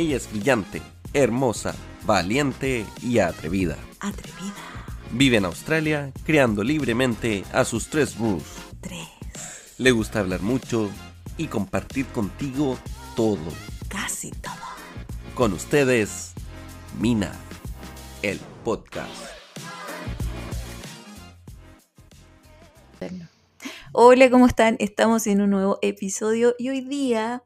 Ella es brillante, hermosa, valiente y atrevida. Atrevida. Vive en Australia, creando libremente a sus tres Rus. Tres. Le gusta hablar mucho y compartir contigo todo. Casi todo. Con ustedes, Mina, el podcast. Hola, ¿cómo están? Estamos en un nuevo episodio y hoy día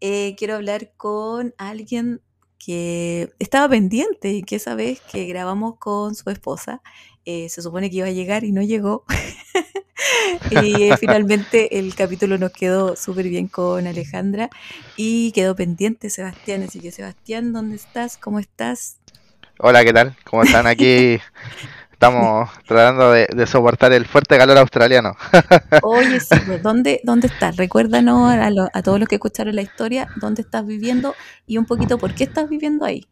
eh, quiero hablar con alguien que estaba pendiente y que esa vez que grabamos con su esposa, eh, se supone que iba a llegar y no llegó. y eh, finalmente el capítulo nos quedó súper bien con Alejandra y quedó pendiente Sebastián. Así que Sebastián, ¿dónde estás? ¿Cómo estás? Hola, ¿qué tal? ¿Cómo están aquí? Estamos tratando de, soportar el fuerte calor australiano. Oye, sí, pues, ¿dónde, ¿dónde estás? Recuérdanos a, todos los que escucharon la historia, dónde estás viviendo y un poquito por qué estás viviendo ahí.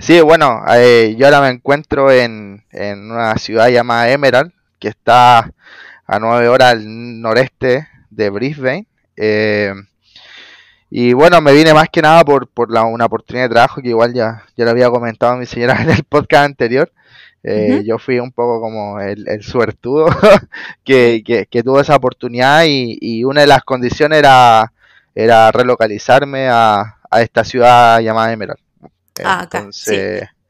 Sí, bueno, eh, yo ahora me encuentro en, una ciudad llamada Emerald, que está a nueve horas al noreste de Brisbane. Eh, y bueno, me vine más que nada por, por la, una oportunidad de trabajo que igual ya, ya lo había comentado a mi señora en el podcast anterior. Eh, yo fui un poco como el, suertudo que, que, tuvo esa oportunidad y, una de las condiciones era, era relocalizarme a, esta ciudad llamada Emerald. Ah, acá, sí.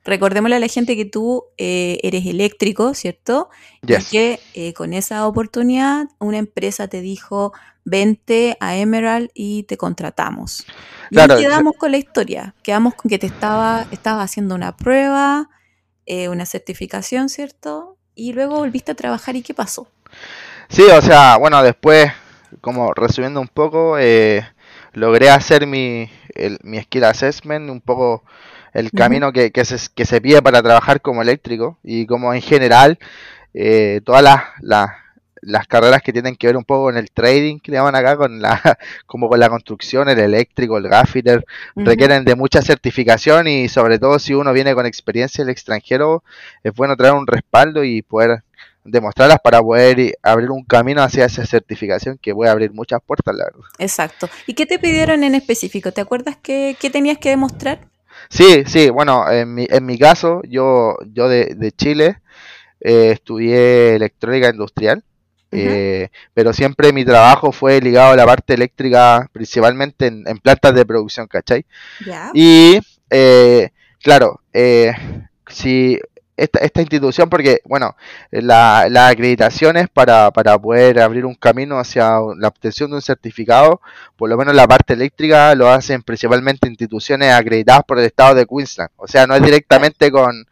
Recordémosle a la gente que tú eh, eres eléctrico, ¿cierto? Y que eh, con esa oportunidad una empresa te dijo, vente a Emerald y te contratamos. Y quedamos con la historia, quedamos con que te estaba, estaba haciendo una prueba, eh, una certificación, ¿cierto? Y luego volviste a trabajar y ¿qué pasó? Sí, o sea, bueno, después, como resumiendo un poco, eh, logré hacer mi, mi skill assessment, un poco el camino que, que, se, que se pide para trabajar como eléctrico y como en general eh, todas las las carreras que tienen que ver un poco con el trading que le llaman acá, con la, como con la construcción, el eléctrico, el gaffiter, requieren de mucha certificación y sobre todo si uno viene con experiencia en el extranjero, es bueno traer un respaldo y poder demostrarlas para poder abrir un camino hacia esa certificación que puede abrir muchas puertas, la verdad. Exacto. ¿Y qué te pidieron en específico? ¿Te acuerdas qué, tenías que demostrar? Sí, sí, bueno, en mi, en mi caso, yo, yo de, de Chile eh, estudié electrónica industrial eh, pero siempre mi trabajo fue ligado a la parte eléctrica, principalmente en, plantas de producción, ¿cachai? Y eh, claro, eh, si esta, esta, institución, porque bueno, las la acreditaciones para, para poder abrir un camino hacia la obtención de un certificado, por lo menos la parte eléctrica lo hacen principalmente instituciones acreditadas por el estado de Queensland. O sea, no es directamente con,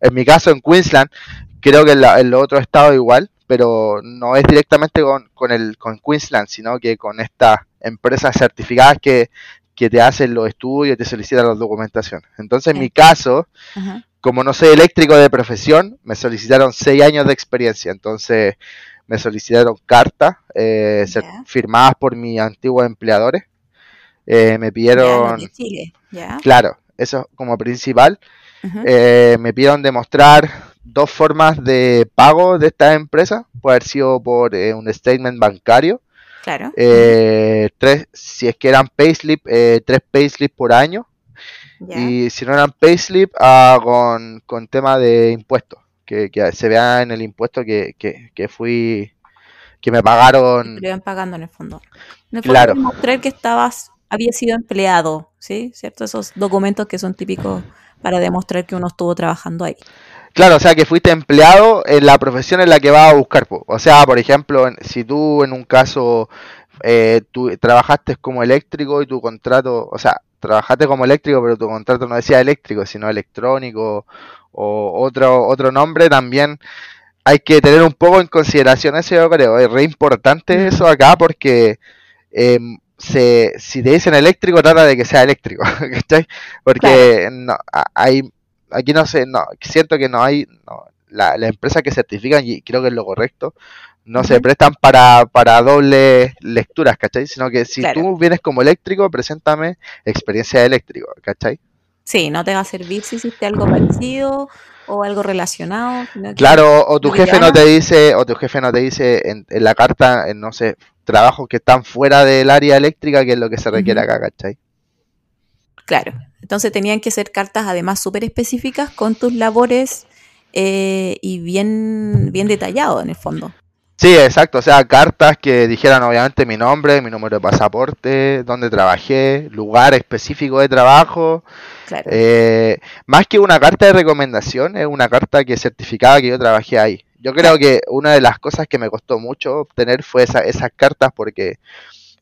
en mi caso en Queensland, creo que en, la, en los otros estados igual, pero no es directamente con, con, el, con Queensland, sino que con estas empresas certificadas que, te hacen los estudios y te solicitan la documentación. Entonces, en mi caso, como no soy eléctrico de profesión, me solicitaron seis años de experiencia. Entonces, me solicitaron cartas eh, firmadas por mis antiguos empleadores. Eh, me pidieron... Claro, eso como principal. Eh, me pidieron demostrar dos formas de pago de esta empresa. Puede haber sido por eh, un statement bancario. Claro. Eh, tres, si es que eran payslip, eh, tres payslip por año. Y si no eran payslip, ah, con, con tema de impuestos. Que, se vea en el impuesto que, que, fui que me pagaron. iban pagando en el fondo. En el fondo claro. Demostrar que estabas, había sido empleado, ¿sí? ¿Cierto? Esos documentos que son típicos para demostrar que uno estuvo trabajando ahí. Claro, o sea, que fuiste empleado en la profesión en la que vas a buscar. O sea, por ejemplo, si tú en un caso eh, tú trabajaste como eléctrico y tu contrato, o sea, trabajaste como eléctrico, pero tu contrato no decía eléctrico, sino electrónico o otro otro nombre, también hay que tener un poco en consideración eso, yo creo. Es re importante eso acá porque em, se, si te dicen eléctrico, trata de que sea eléctrico, Porque no, hay aquí no sé, no, siento que no hay, no, la, empresa que certifican, y creo que es lo correcto, no se prestan para, para doble lecturas, ¿cachai? Sino que si tú vienes como eléctrico, preséntame experiencia de eléctrico, ¿cachai? Sí, no te va a servir si hiciste algo parecido o algo relacionado. Claro, o tu jefe no te dice, o tu jefe no te dice en, la carta, en, no sé, trabajos que están fuera del área eléctrica, que es lo que se requiere acá, ¿cachai? Claro, Entonces tenían que ser cartas además súper específicas con tus labores eh, y bien, bien detallado en el fondo. Sí, exacto, o sea, cartas que dijeran obviamente mi nombre, mi número de pasaporte, dónde trabajé, lugar específico de trabajo. Eh, más que una carta de recomendación, es una carta que certificaba que yo trabajé ahí. Yo creo que una de las cosas que me costó mucho obtener fue esa, esas cartas porque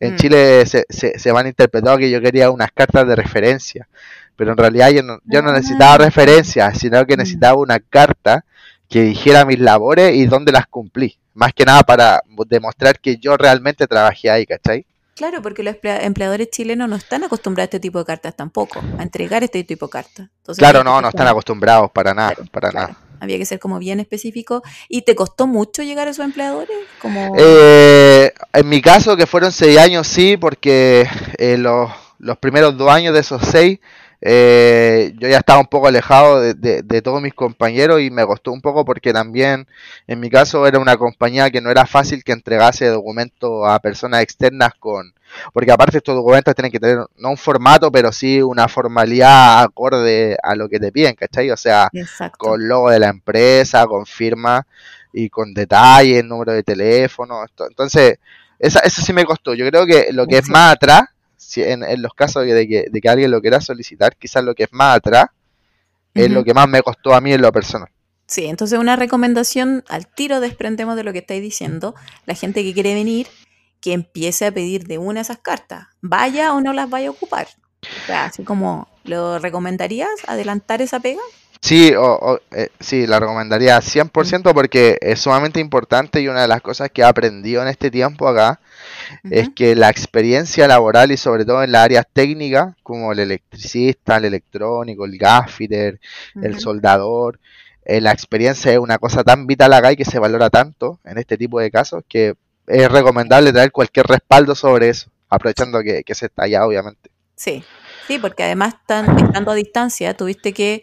en mm. Chile se, se, se, van interpretado que yo quería unas cartas de referencia, pero en realidad yo no, yo no necesitaba ah. referencias, sino que mm. necesitaba una carta que dijera mis labores y dónde las cumplí. Más que nada para demostrar que yo realmente trabajé ahí, ¿cachai? Claro, porque los empleadores chilenos no están acostumbrados a este tipo de cartas tampoco, a entregar este tipo de cartas. claro, no, no están acostumbrados para nada, para nada. Había que ser como bien específico. ¿Y te costó mucho llegar a esos empleadores? Como... Eh, en mi caso, que fueron seis años, sí, porque eh, los, los primeros dos años de esos seis eh, yo ya estaba un poco alejado de, todos mis compañeros y me costó un poco porque también en mi caso era una compañía que no era fácil que entregase documentos a personas externas con porque aparte estos documentos tienen que tener no un formato pero sí una formalidad acorde a lo que te piden ¿cachai? o sea con logo de la empresa con firma y con detalles número de teléfono entonces esa, eso sí me costó. Yo creo que lo que es más atrás en, los casos de que, de que, alguien lo quiera solicitar, quizás lo que es más atrás es lo que más me costó a mí en lo personal. Sí, entonces una recomendación al tiro desprendemos de lo que estáis diciendo. La gente que quiere venir, que empiece a pedir de una de esas cartas, vaya o no las vaya a ocupar. O sea, así como, ¿lo recomendarías adelantar esa pega? Sí, o, eh, sí, la recomendaría 100% porque es sumamente importante y una de las cosas que he aprendido en este tiempo acá es que la experiencia laboral y sobre todo en las áreas técnicas, como el electricista, el electrónico, el gaffiter, el soldador, eh, la experiencia es una cosa tan vital acá y que se valora tanto en este tipo de casos que es recomendable traer cualquier respaldo sobre eso, aprovechando que, se está allá, obviamente. Sí, sí, porque además están, estando a distancia, tuviste que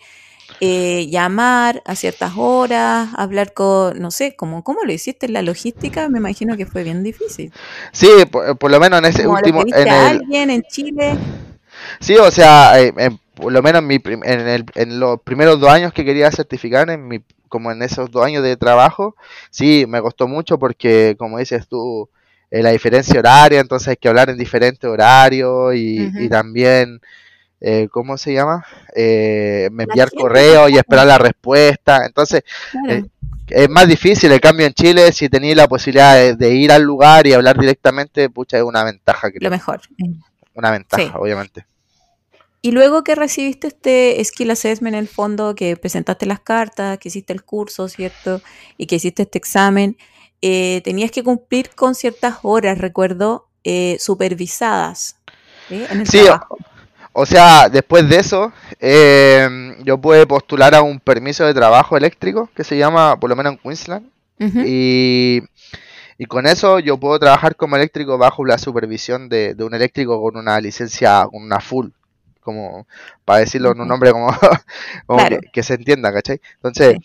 eh, llamar a ciertas horas, hablar con, no sé, ¿cómo, ¿cómo lo hiciste en la logística? Me imagino que fue bien difícil. Sí, por, lo menos en ese último... En alguien en Chile? Sí, o sea, eh, por lo menos en, mi, en, el, en los primeros dos años que quería certificar, en mi, como en esos dos años de trabajo, sí, me costó mucho porque, como dices tú, eh, la diferencia horaria, entonces hay que hablar en diferentes horarios y, y también eh, ¿cómo se llama? Eh, enviar correo y esperar la respuesta. Entonces, eh, es más difícil. El cambio en Chile, si tenéis la posibilidad de, ir al lugar y hablar directamente, pucha, es una ventaja. Lo mejor. Una ventaja, obviamente. Y luego que recibiste este Skill Assessment en el fondo, que presentaste las cartas, que hiciste el curso, ¿cierto? Y que hiciste este examen, eh, tenías que cumplir con ciertas horas, recuerdo, supervisadas. En el trabajo. O sea, después de eso, eh, yo pude postular a un permiso de trabajo eléctrico que se llama, por lo menos en Queensland. y, con eso yo puedo trabajar como eléctrico bajo la supervisión de, un eléctrico con una licencia, con una full, como para decirlo en un nombre como, que, se entienda, ¿cachai? Entonces,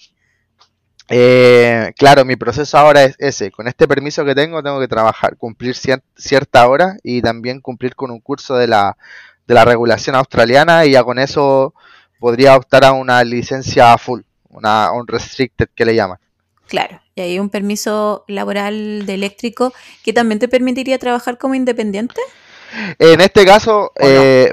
eh, claro, mi proceso ahora es ese. Con este permiso que tengo, tengo que trabajar, cumplir cierta hora y también cumplir con un curso de la de la regulación australiana y ya con eso podría optar a una licencia full, una un restricted que le llaman. Claro, y hay un permiso laboral de eléctrico que también te permitiría trabajar como independiente. En este caso eh,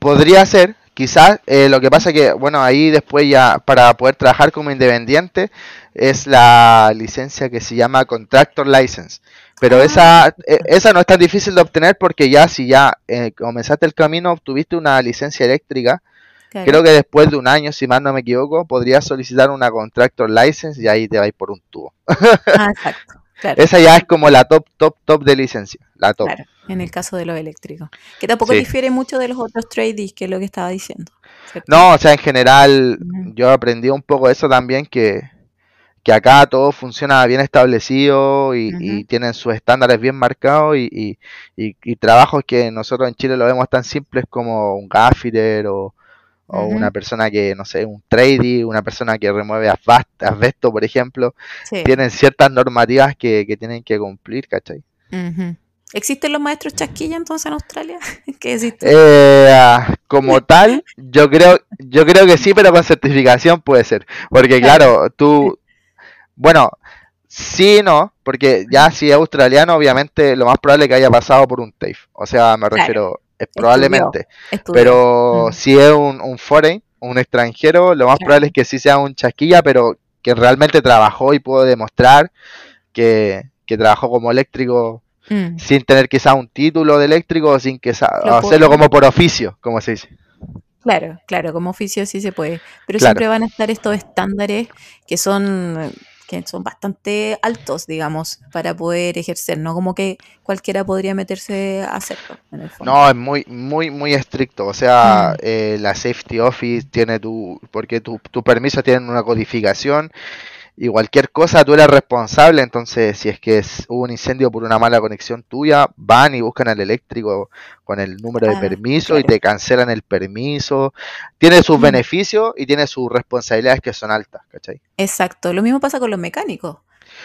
podría ser, quizás. Eh, lo que pasa que, bueno, ahí después ya para poder trabajar como independiente es la licencia que se llama Contractor License. Pero ah, esa, eh, esa no es tan difícil de obtener porque ya si ya eh, comenzaste el camino, obtuviste una licencia eléctrica, creo que después de un año, si mal no me equivoco, podrías solicitar una contractor license y ahí te vais por un tubo. Ah, exacto. Esa ya es como la top, top, top de licencia. La top. Claro, en el caso de lo eléctrico. Que tampoco difiere mucho de los otros tradies, que es lo que estaba diciendo. No, o sea, en general, yo aprendí un poco eso también, que que acá todo funciona bien establecido y, tienen sus estándares bien marcados y, trabajos que nosotros en Chile lo vemos tan simples como un gaffiter o, una persona que, no sé, un tradie, una persona que remueve asbesto, por ejemplo, tienen ciertas normativas que, tienen que cumplir, ¿cachai? ¿Existen los maestros chasquilla entonces en Australia? ¿Qué existe? Eh, ah, como tal, yo creo, yo creo que sí, pero con certificación puede ser. Porque claro, tú, bueno, sí no, porque ya si es australiano, obviamente lo más probable es que haya pasado por un TAFE. O sea, me refiero, es probablemente. Pero mm. si es un, un foreign, un extranjero, lo más probable es que sí sea un chasquilla, pero que realmente trabajó y pudo demostrar que, que trabajó como eléctrico Mm. sin tener quizá un título de eléctrico, sin que hacerlo como por oficio, como se dice. Claro, claro, como oficio sí se puede, pero siempre van a estar estos estándares que son que son bastante altos, digamos, para poder ejercer, no como que cualquiera podría meterse a hacerlo. No, es muy, muy, muy estricto. O sea, mm. eh, la Safety Office tiene tu, porque tu, tu permiso tiene una codificación y cualquier cosa tú eres responsable, entonces si es que hubo un incendio por una mala conexión tuya, van y buscan al eléctrico con el número de ah, permiso y te cancelan el permiso. Tiene sus mm. beneficios y tiene sus responsabilidades que son altas, ¿cachai? Exacto, lo mismo pasa con los mecánicos.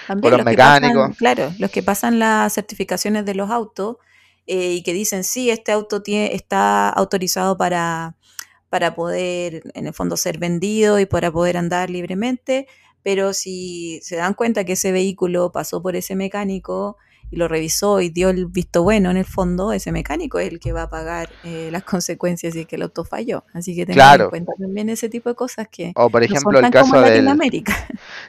También, con los, mecánicos. claro, los que pasan las certificaciones de los autos eh, y que dicen, sí, este auto tiene, está autorizado para, para poder, en el fondo, ser vendido y para poder andar libremente pero si se dan cuenta que ese vehículo pasó por ese mecánico y lo revisó y dio el visto bueno en el fondo, ese mecánico es el que va a pagar eh, las consecuencias si es que el auto falló. Así que tengan en cuenta también ese tipo de cosas que o por ejemplo el caso del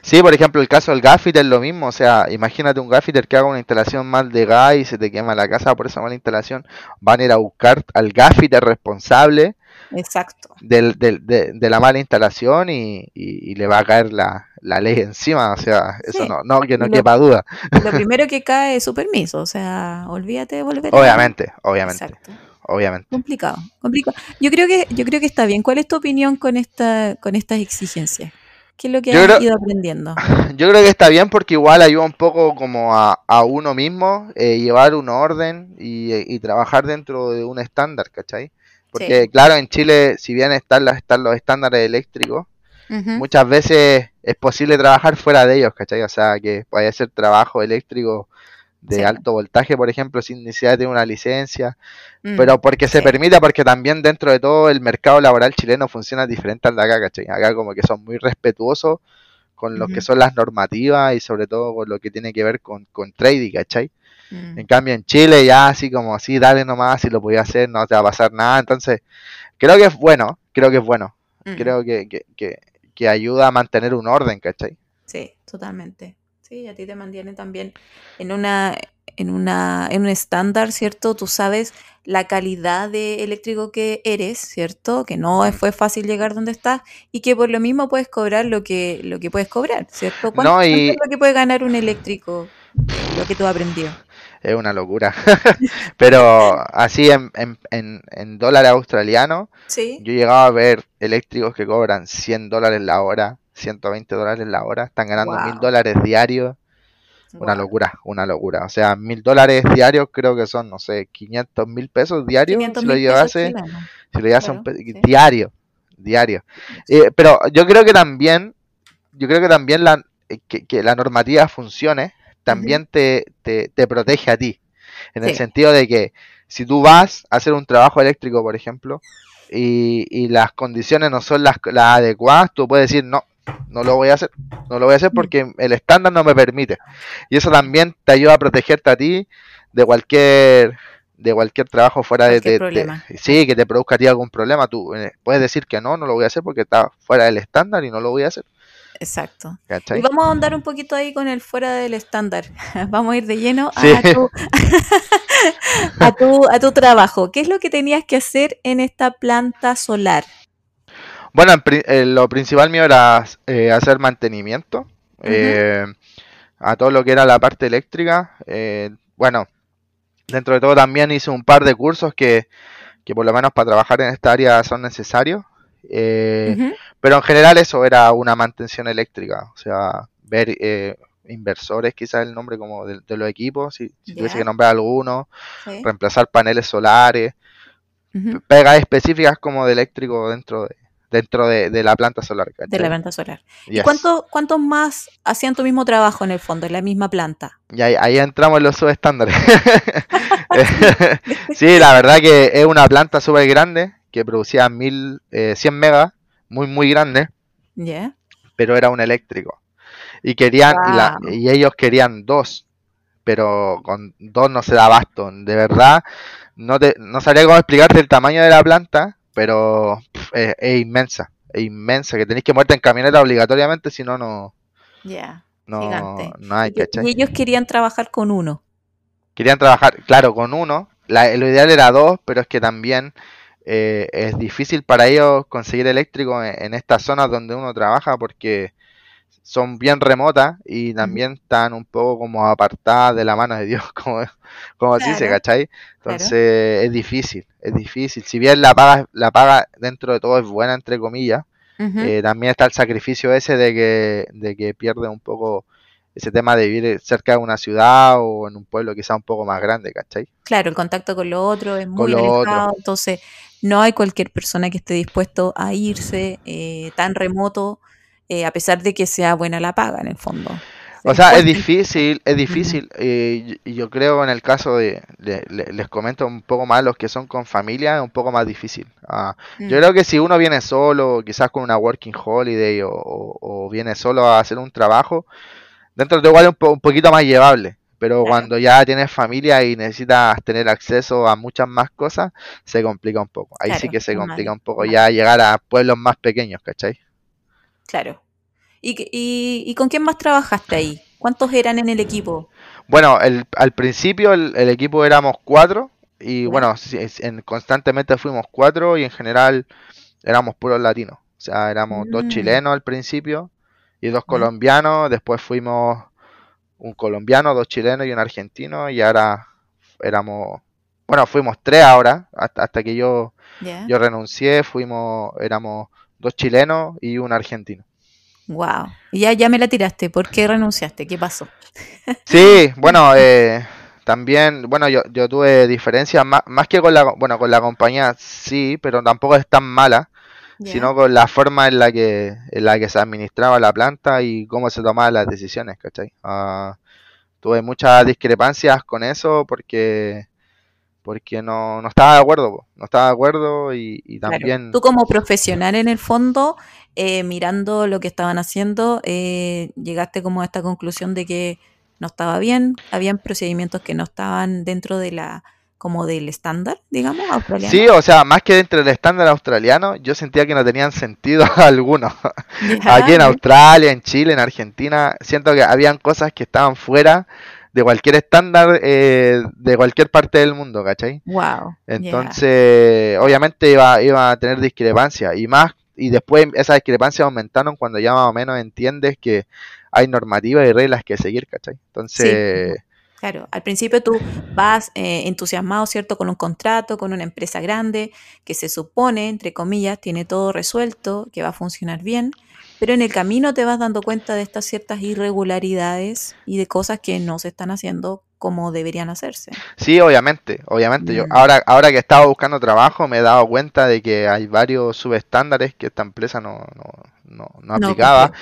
Sí, por ejemplo el caso del gaffiter es lo mismo, o sea, imagínate un gaffiter que haga una instalación mal de gas y se te quema la casa por esa mala instalación, van a ir a buscar al gaffiter responsable Exacto. Del, del, de, de, la mala instalación y, y, le va a caer la, la ley encima, o sea, eso no, no, que no quepa duda. Lo primero que cae es su permiso, o sea, olvídate de volver. Obviamente, obviamente. Exacto. Obviamente. Complicado, complicado. Yo creo que, yo creo que está bien. ¿Cuál es tu opinión con esta, con estas exigencias? ¿Qué es lo que has ido aprendiendo? Yo creo que está bien porque igual ayuda un poco como a, a uno mismo eh, llevar un orden y, y, trabajar dentro de un estándar, ¿cachai? Porque claro, en Chile, si bien están, están los estándares eléctricos, muchas veces es posible trabajar fuera de ellos, ¿cachai? O sea, que puede ser trabajo eléctrico de alto voltaje, por ejemplo, sin necesidad de tener una licencia, mm, pero porque se permite, porque también dentro de todo el mercado laboral chileno funciona diferente al de acá, ¿cachai? Acá como que son muy respetuosos con lo que son las normativas y sobre todo con lo que tiene que ver con, con trading, ¿cachai? Mm. En cambio, en Chile ya así como así, dale nomás, si lo podía hacer, no te va a pasar nada. Entonces, creo que es bueno, creo que es bueno. Mm. Creo que, que, que, que, ayuda a mantener un orden, ¿cachai? Sí, totalmente. Sí, a ti te mantiene también en una en una en un estándar, ¿cierto? Tú sabes la calidad de eléctrico que eres, ¿cierto? Que no mm. fue fácil llegar donde estás y que por lo mismo puedes cobrar lo que lo que puedes cobrar, ¿cierto? ¿Cuánto, es lo que puede ganar un eléctrico? Lo que tú aprendió es una locura. Pero así en, en, en, dólares australianos, yo he llegado a ver eléctricos que cobran 100 dólares la hora, 120 dólares la hora, están ganando mil dólares diarios. Una locura, una locura. O sea, mil dólares diarios creo que son, no sé, 500 mil pesos diarios. Si lo llevase, si lo llevase un diario, diario. Eh, pero yo creo que también, yo creo que también la, que, que la normativa funcione también te, te, protege a ti. En el sentido de que si tú vas a hacer un trabajo eléctrico, por ejemplo, y, y las condiciones no son las, las, adecuadas, tú puedes decir, no, no lo voy a hacer, no lo voy a hacer porque el estándar no me permite. Y eso también te ayuda a protegerte a ti de cualquier de cualquier trabajo fuera de, de, sí que te produzca a ti algún problema. Tú eh, puedes decir que no no lo voy a hacer porque está fuera del estándar y no lo voy a hacer Exacto. Y vamos a andar un poquito ahí con el fuera del estándar. Vamos a ir de lleno a, tu, a, tu, trabajo. ¿Qué es lo que tenías que hacer en esta planta solar? Bueno, eh, lo principal mío era eh, hacer mantenimiento eh, a todo lo que era la parte eléctrica. bueno, dentro de todo también hice un par de cursos que, que por lo menos para trabajar en esta área son necesarios. Eh, pero en general eso era una mantención eléctrica, o sea, ver eh, inversores, quizás el nombre como de, los equipos, si, tuviese que nombrar alguno, reemplazar paneles solares, pegas específicas como de eléctrico dentro de dentro de, la planta solar. De la planta solar. ¿Y cuántos cuánto más hacían tu mismo trabajo en el fondo, en la misma planta? Y ahí, entramos en los subestándares. sí, la verdad que es una planta súper grande que producía mil, eh, 100 megas, muy, muy grande, ¿Ya? pero era un eléctrico. Y querían, y, la- Wow. y ellos querían dos, pero con dos no se da abasto. De verdad, no te, no sabría cómo explicarte el tamaño de la planta, pero es, es inmensa, es inmensa, que tenéis que moverte en camioneta obligatoriamente, si no, no, Ya. no, Gigante. no hay, Y y ellos querían trabajar con uno. Querían trabajar, claro, con uno. La- lo ideal era dos, pero es que también eh, es difícil para ellos conseguir eléctrico en, en estas zonas donde uno trabaja porque son bien remotas y también están un poco como apartadas de la mano de Dios, como, como se dice, Claro, ¿cachai? claro. Entonces es difícil, es difícil. Si bien la paga, la paga dentro de todo es buena, entre comillas, eh, también está el sacrificio ese de que, de que pierde un poco ese tema de vivir cerca de una ciudad o en un pueblo quizá un poco más grande, ¿cachai? Claro, el contacto con lo otro es muy otro. alejado, entonces no hay cualquier persona que esté dispuesto a irse eh, tan remoto, eh, a pesar de que sea buena la paga en el fondo. O sea, es difícil, es difícil. eh, y yo creo en el caso de, le- le- les comento un poco más los que son con familia, es un poco más difícil. Ah, yo Mm, creo que si uno viene solo, quizás con una working holiday o, o- o viene solo a hacer un trabajo, dentro de igual es un, un poquito más llevable. Pero cuando ya tienes familia y necesitas tener acceso a muchas más cosas, se complica un poco. Ahí sí que se complica un poco ya llegar a pueblos más pequeños, ¿cachai? Claro. ¿Y, y, y con quién más trabajaste ahí? ¿Cuántos eran en el equipo? Bueno, el, al principio el, el equipo éramos cuatro y bueno, en- constantemente fuimos cuatro y en general éramos puros latinos. O sea, éramos dos Mm. chilenos al principio y dos colombianos, después fuimos un colombiano, dos chilenos y un argentino y ahora éramos, bueno, fuimos tres ahora, hasta, hasta que yo, yo renuncié, fuimos, éramos dos chilenos y un argentino. Wow. Y ya, ya me la tiraste. ¿Por qué renunciaste? ¿Qué pasó? Sí, bueno, eh, también, bueno, yo, yo tuve diferencias más, más que con la, bueno, con la compañía sí, pero tampoco es tan mala, Sino con la forma en la que, en la que se administraba la planta y cómo se tomaban las decisiones, ¿cachai? Ah, tuve muchas discrepancias con eso porque, porque no, no estaba de acuerdo, po, no estaba de acuerdo y, y Claro. también... Tú como profesional en el fondo, eh, mirando lo que estaban haciendo, eh, llegaste como a esta conclusión de que no estaba bien, habían procedimientos que no estaban dentro de la, como del estándar, digamos, australiano. Sí, o sea, más que dentro del estándar australiano, yo sentía que no tenían sentido alguno. Ya, Aquí en. Australia, en Chile, en Argentina, siento que habían cosas que estaban fuera de cualquier estándar eh, de cualquier parte del mundo, ¿cachai? Wow. Entonces, obviamente iba, iba a tener discrepancias y más, y después esas discrepancias aumentaron cuando ya más o menos entiendes que hay normativas y reglas que seguir, ¿cachai? Entonces, Claro, al principio tú vas eh, entusiasmado, ¿cierto? Con un contrato, con una empresa grande que se supone, entre comillas, tiene todo resuelto, que va a funcionar bien, pero en el camino te vas dando cuenta de estas ciertas irregularidades y de cosas que no se están haciendo como deberían hacerse. sí, obviamente, obviamente. Yo Mm. ahora, ahora que estaba buscando trabajo me he dado cuenta de que hay varios subestándares que esta empresa no, no, no, no No aplicaba. cumplió,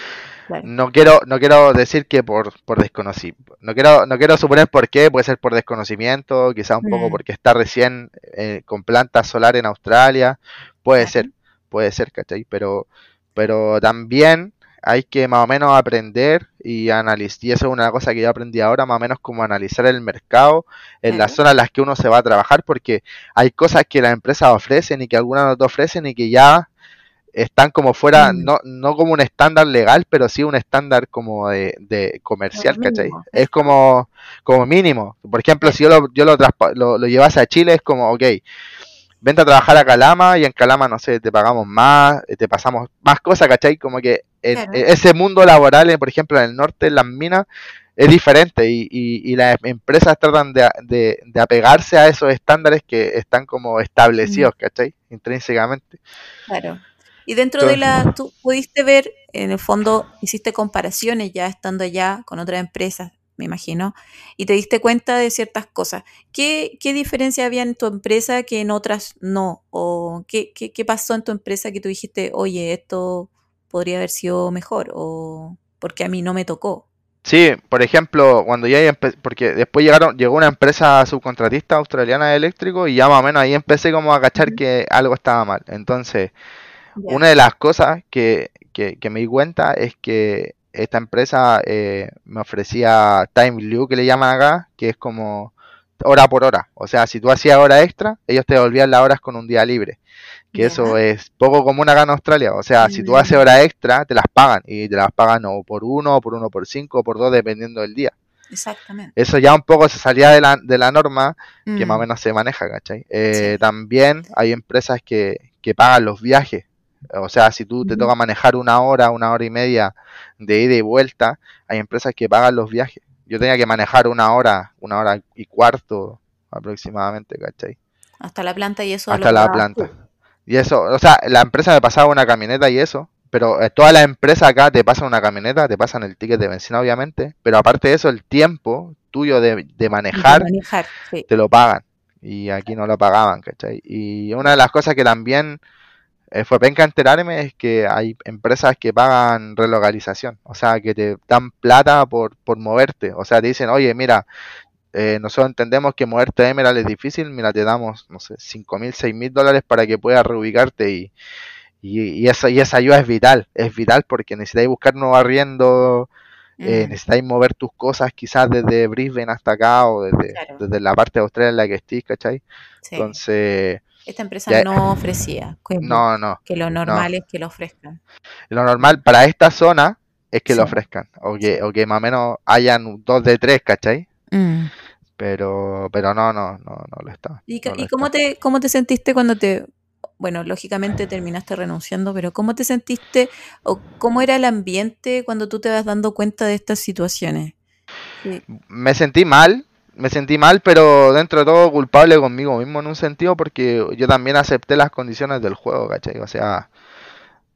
No quiero, no quiero decir que por, por desconocimiento, no quiero, no quiero suponer por qué, puede ser por desconocimiento, quizá un poco Mm. porque está recién eh, con plantas solar en Australia, puede ser, puede ser, ¿cachai? Pero, pero también hay que más o menos aprender y analizar, y eso es una cosa que yo aprendí ahora, más o menos como analizar el mercado en las zonas en las que uno se va a trabajar, porque hay cosas que las empresas ofrecen y que algunas no te ofrecen y que ya están como fuera, Mm. no, no como un estándar legal, pero sí un estándar como de, de comercial, ¿cachai? Es como, como mínimo. Por ejemplo, si yo lo, yo lo, lo, lo llevase a Chile, es como, ok, vente a trabajar a Calama y en Calama, no sé, te pagamos más, eh, te pasamos más cosas, ¿cachai? Como que en, Claro. e- ese mundo laboral, por ejemplo, en el norte, en las minas, es diferente y, y, y las empresas tratan de, de, de apegarse a esos estándares que están como establecidos, ¿cachai? Intrínsecamente. Claro. Y dentro de la, tú pudiste ver, en el fondo, hiciste comparaciones ya estando allá con otras empresas, me imagino, y te diste cuenta de ciertas cosas. ¿Qué, qué diferencia había en tu empresa que en otras no? ¿O qué, qué, qué pasó en tu empresa que tú dijiste, oye, esto podría haber sido mejor? ¿O porque a mí no me tocó? Sí, por ejemplo, cuando ya porque después llegaron, llegó una empresa subcontratista australiana de eléctrico y ya más o menos ahí empecé como a cachar que algo estaba mal. Entonces, Una de las cosas que, que, que me di cuenta es que esta empresa eh, me ofrecía time lieu, que le llaman acá, que es como hora por hora. O sea, si tú hacías hora extra, ellos te devolvían las horas con un día libre. Que eso es poco común acá en Australia. O sea, si tú haces Mm. hora extra, te las pagan. Y te las pagan o por uno, o por uno por cinco, o por dos, dependiendo del día. Exactamente. Eso ya un poco se salía de la, de la norma que más o Mm, menos se maneja, ¿cachai? Eh, Sí. También hay empresas que, que pagan los viajes. O sea, si tú te toca manejar una hora, una hora y media de ida y vuelta, hay empresas que pagan los viajes. Yo tenía que manejar una hora, una hora y cuarto aproximadamente, ¿cachai? Hasta la planta y eso Hasta la tú. planta. Y eso, o sea, la empresa me pasaba una camioneta y eso, pero eh, todas las empresas acá te pasan una camioneta, te pasan el ticket de benzina, obviamente, pero aparte de eso, el tiempo tuyo de, de manejar manejar, sí. te lo pagan. Y aquí no lo pagaban, ¿cachai? Y una de las cosas que también eh, fue penca enterarme es que hay empresas que pagan relocalización, o sea, que te dan plata por, por moverte, o sea, te dicen, oye, mira, eh, nosotros entendemos que moverte a Emerald es difícil, mira, te damos, no sé, cinco mil, seis mil dólares para que puedas reubicarte y, y, y esa, y esa ayuda es vital, es vital porque necesitáis buscar nuevo arriendo, eh, Mm, necesitáis mover tus cosas quizás desde Brisbane hasta acá o desde, Claro. desde la parte de Australia en la que estés, ¿cachai? sí. Entonces, Esta empresa ya- no ofrecía. que- no, no. Que lo normal es que lo ofrezcan. Lo normal para esta zona es que lo ofrezcan. O que, o que más o menos hayan dos de tres, ¿cachai? Mm. Pero, pero no, no, no, no lo está. ¿Y, no ca- lo y cómo, está. te, cómo te sentiste cuando te... Bueno, lógicamente terminaste renunciando, pero ¿cómo te sentiste o cómo era el ambiente cuando tú te vas dando cuenta de estas situaciones? Sí. Me sentí mal, me sentí mal, pero dentro de todo culpable conmigo mismo en un sentido porque yo también acepté las condiciones del juego, ¿cachai? O sea,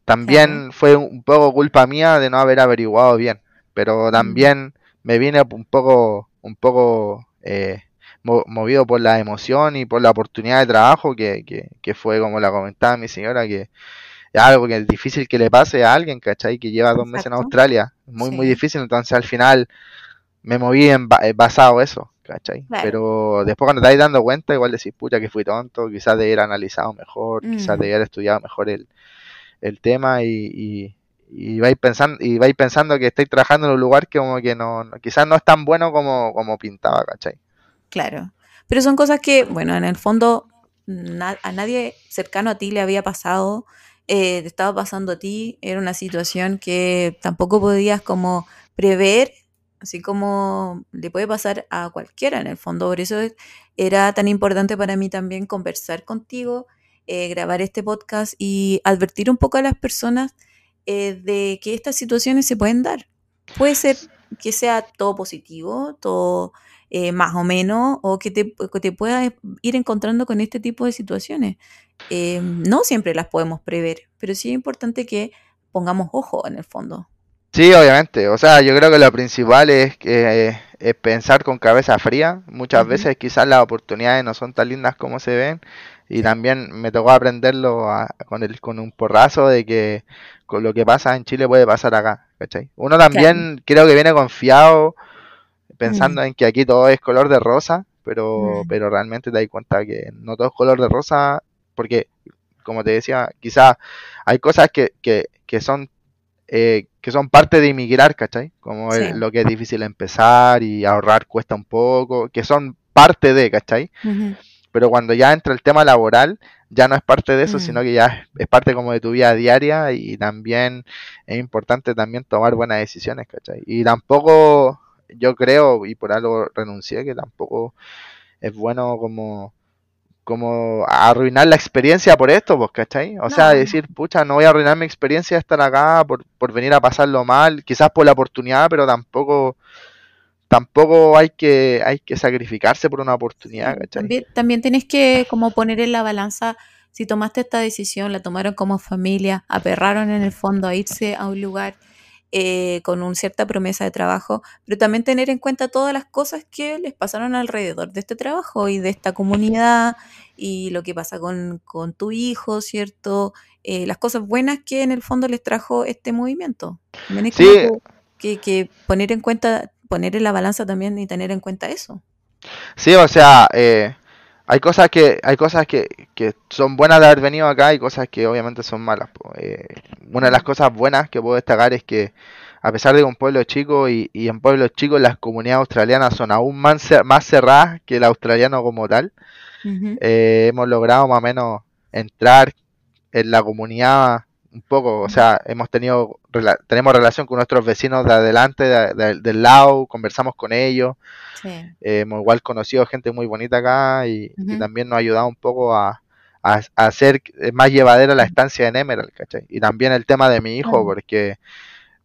también fue un poco culpa mía de no haber averiguado bien, pero también me vine un poco, un poco eh, mo- movido por la emoción y por la oportunidad de trabajo que, que, que fue como la comentaba mi señora, que es algo que es difícil que le pase a alguien, ¿cachai? Que lleva dos meses en. Australia, muy, muy difícil, entonces al final me moví en eh, basado eso, ¿cachai? Claro. Pero después cuando te vais dando cuenta, igual decís, pucha, que fui tonto, quizás de haber analizado mejor, quizás de Mm. haber estudiado mejor el, el tema y, y, y vais pensando, y vais pensando que estáis trabajando en un lugar que como que no, no- quizás no es tan bueno como, como pintaba, ¿cachai? Claro. Pero son cosas que, bueno, en el fondo na- a nadie cercano a ti le había pasado, eh, te estaba pasando a ti, era una situación que tampoco podías como prever, así como le puede pasar a cualquiera en el fondo. Por eso es- era tan importante para mí también conversar contigo, eh, grabar este podcast y advertir un poco a las personas eh, de que estas situaciones se pueden dar. Puede ser que sea todo positivo, todo eh, más o menos, o que te, que te puedas ir encontrando con este tipo de situaciones. No siempre las podemos prever, pero sí es importante que pongamos ojo en el fondo. Sí, obviamente. O sea, yo creo que lo principal es, que, es pensar con cabeza fría. Muchas veces quizás las oportunidades no son tan lindas como se ven. Y también me tocó aprenderlo a- con el, con un porrazo de que con lo que pasa en Chile puede pasar acá, ¿cachai? Uno también creo que viene confiado pensando en que aquí todo es color de rosa, pero, pero realmente te das cuenta que no todo es color de rosa, porque, como te decía, quizás hay cosas que, que, que son eh, que son parte de inmigrar, ¿cachai? Como el- lo que es difícil empezar y ahorrar cuesta un poco, que son parte de, ¿cachai? Pero cuando ya entra el tema laboral, ya no es parte de eso, Mm. sino que ya es, es parte como de tu vida diaria y también es importante también tomar buenas decisiones, ¿cachai? Y tampoco, yo creo, y por algo renuncié, que tampoco es bueno como como arruinar la experiencia por esto, pues, ¿cachai? O sea, decir, pucha, no voy a arruinar mi experiencia de estar acá por, por venir a pasarlo mal, quizás por la oportunidad, pero tampoco tampoco hay que hay que sacrificarse por una oportunidad, ¿cachai? También, también tienes que como poner en la balanza si tomaste esta decisión, la tomaron como familia, aperraron en el fondo a irse a un lugar eh, con una cierta promesa de trabajo, pero también tener en cuenta todas las cosas que les pasaron alrededor de este trabajo y de esta comunidad y lo que pasa con, con tu hijo, ¿cierto? Eh, las cosas buenas que en el fondo les trajo este movimiento. También Sí. que, que, que poner en cuenta, poner en la balanza también y tener en cuenta eso. Sí, o sea, eh, hay cosas que hay cosas que, que, son buenas de haber venido acá y cosas que obviamente son malas. Eh, una de las cosas buenas que puedo destacar es que a pesar de que un pueblo chico y, y en pueblos chicos las comunidades australianas son aún más, más cerradas que el australiano como tal, eh, hemos logrado más o menos entrar en la comunidad un poco, o sea, hemos tenido tenemos relación con nuestros vecinos de adelante, del lado, conversamos con ellos, hemos igual conocido gente muy bonita acá y, también nos ha ayudado un poco a, a, hacer más llevadera la estancia en Emerald, ¿cachai? Y también el tema de mi hijo, porque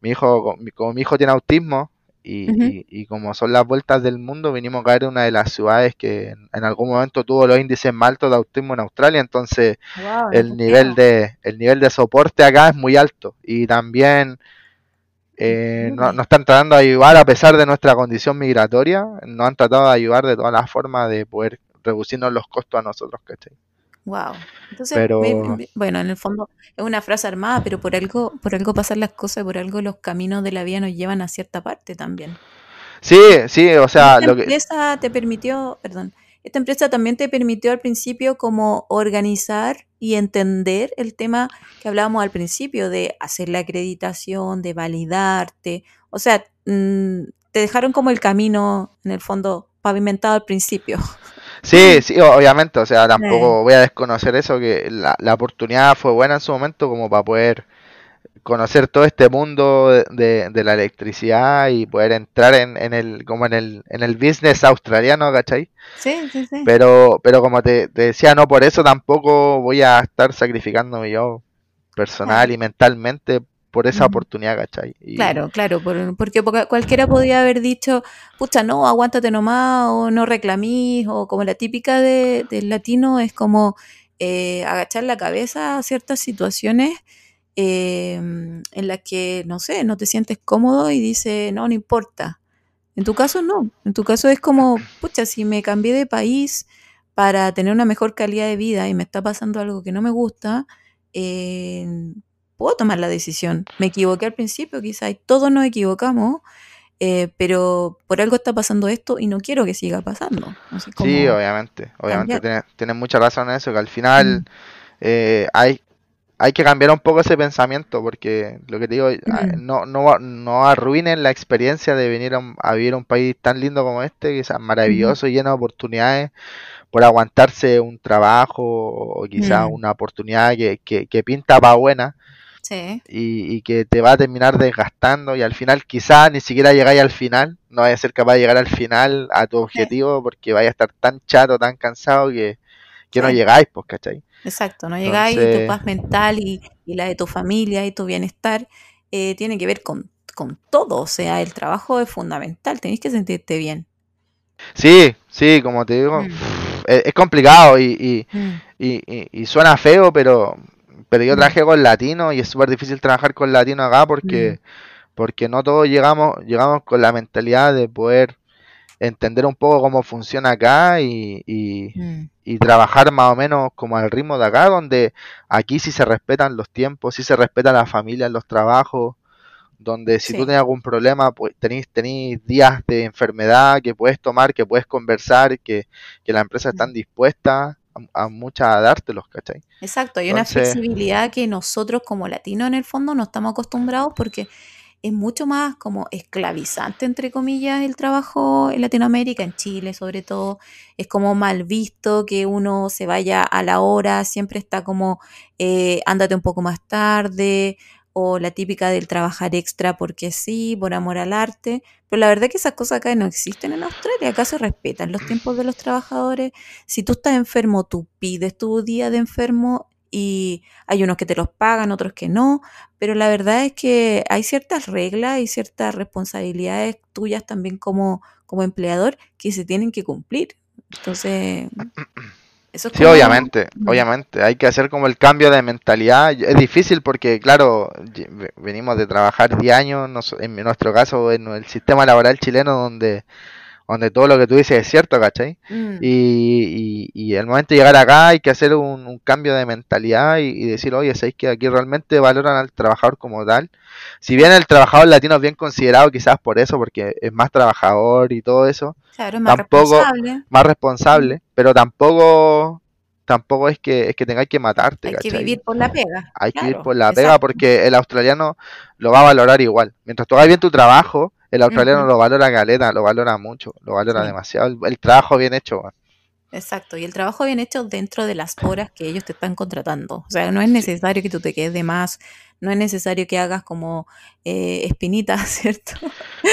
mi hijo, como mi hijo tiene autismo, y, como son las vueltas del mundo, vinimos a caer en una de las ciudades que en, algún momento tuvo los índices más altos de autismo en Australia, entonces el nivel de el nivel de soporte acá es muy alto y también eh, nos no están tratando de ayudar a pesar de nuestra condición migratoria, nos han tratado de ayudar de todas las formas de poder reducirnos los costos a nosotros, ¿cachai? Wow. Entonces, bueno, en el fondo es una frase armada, pero por algo, por algo pasan las cosas, por algo los caminos de la vida nos llevan a cierta parte también. Sí, sí, o sea, esta empresa te permitió, perdón, esta empresa también te permitió al principio como organizar y entender el tema que hablábamos al principio de hacer la acreditación, de validarte, o sea, mm, te dejaron como el camino en el fondo pavimentado al principio. Sí, sí, obviamente, o sea, tampoco voy a desconocer eso, que la, la, oportunidad fue buena en su momento como para poder conocer todo este mundo de, de la electricidad y poder entrar en, en, el como en el, en el business australiano, ¿cachai? Sí, sí, sí. Pero, pero como te, decía, no por eso tampoco voy a estar sacrificándome yo personal y mentalmente por esa oportunidad, ¿cachai? Claro, claro, porque cualquiera podía haber dicho, pucha, no, aguántate nomás, o no reclamís, o como la típica de, del latino es como eh, agachar la cabeza a ciertas situaciones em, en las que, no sé, no te sientes cómodo y dice, no, no importa. En tu caso no, en tu caso es como, pucha, si me cambié de país para tener una mejor calidad de vida y me está pasando algo que no me gusta, eh, puedo tomar la decisión. Me equivoqué al principio, quizás todos nos equivocamos, eh, pero por algo está pasando esto y no quiero que siga pasando. sí, obviamente, obviamente tienes, mucha razón en eso, que al final mm. eh, hay, hay que cambiar un poco ese pensamiento, porque lo que te digo, mm. no, no, no arruinen la experiencia de venir a, vivir a un país tan lindo como este, que es maravilloso y lleno de oportunidades por aguantarse un trabajo o quizás mm. una oportunidad que, que, que pinta para buena y, que te va a terminar desgastando y al final quizás ni siquiera llegáis al final, no vayas a ser capaz de llegar al final a tu objetivo porque vaya a estar tan chato, tan cansado que, no llegáis, pues, ¿cachai? Exacto, no llegáis y tu paz mental y, la de tu familia y tu bienestar eh, tiene que ver con, todo, o sea, el trabajo es fundamental, tenéis que sentirte bien. Sí, sí, como te digo, mm. es, complicado y, mm. y, y, suena feo, pero pero yo mm. trabajé con latinos y es súper difícil trabajar con latinos acá porque, mm. porque no todos llegamos, llegamos con la mentalidad de poder entender un poco cómo funciona acá y, y, mm. y, trabajar más o menos como al ritmo de acá, donde aquí sí se respetan los tiempos, sí se respeta la familia, los trabajos, donde si tú tienes algún problema, pues tenéis, tenéis días de enfermedad que puedes tomar, que puedes conversar, que, que la empresa están dispuesta a, mucha a dártelos, ¿cachai? Exacto, hay una flexibilidad que nosotros como latinos en el fondo no estamos acostumbrados porque es mucho más como esclavizante, entre comillas, el trabajo en Latinoamérica, en Chile sobre todo. Es como mal visto que uno se vaya a la hora, siempre está como, eh, ándate un poco más tarde, o la típica del trabajar extra porque sí, por amor al arte, pero la verdad es que esas cosas acá no existen en Australia, acá se respetan los tiempos de los trabajadores, si tú estás enfermo, tú pides tu día de enfermo y hay unos que te los pagan, otros que no, pero la verdad es que hay ciertas reglas y ciertas responsabilidades tuyas también como, como empleador que se tienen que cumplir. Entonces, sí, obviamente, obviamente. Hay que hacer como el cambio de mentalidad. Es difícil porque, claro, venimos de trabajar 10 años, en nuestro caso, en el sistema laboral chileno, donde donde todo lo que tú dices es cierto, ¿cachai? Mm, Y, y, y el momento de llegar acá hay que hacer un, un cambio de mentalidad y, y decir, oye, ¿sabéis que aquí realmente valoran al trabajador como tal? Si bien el trabajador latino es bien considerado quizás por eso, porque es más trabajador y todo eso, claro, más tampoco- responsable. más responsable, pero tampoco tampoco es que es que tengáis que matarte, Hay que vivir por la pega. Hay que ir claro, por la pega porque el australiano lo va a valorar igual. Mientras tú hagas bien tu trabajo, el australiano lo valora caleta, lo valora mucho, lo valora Sí. demasiado. El, el trabajo bien hecho. Exacto, y el trabajo bien hecho dentro de las horas que ellos te están contratando. O sea, no es necesario que tú te quedes de más, no es necesario que hagas como eh, espinitas, ¿cierto?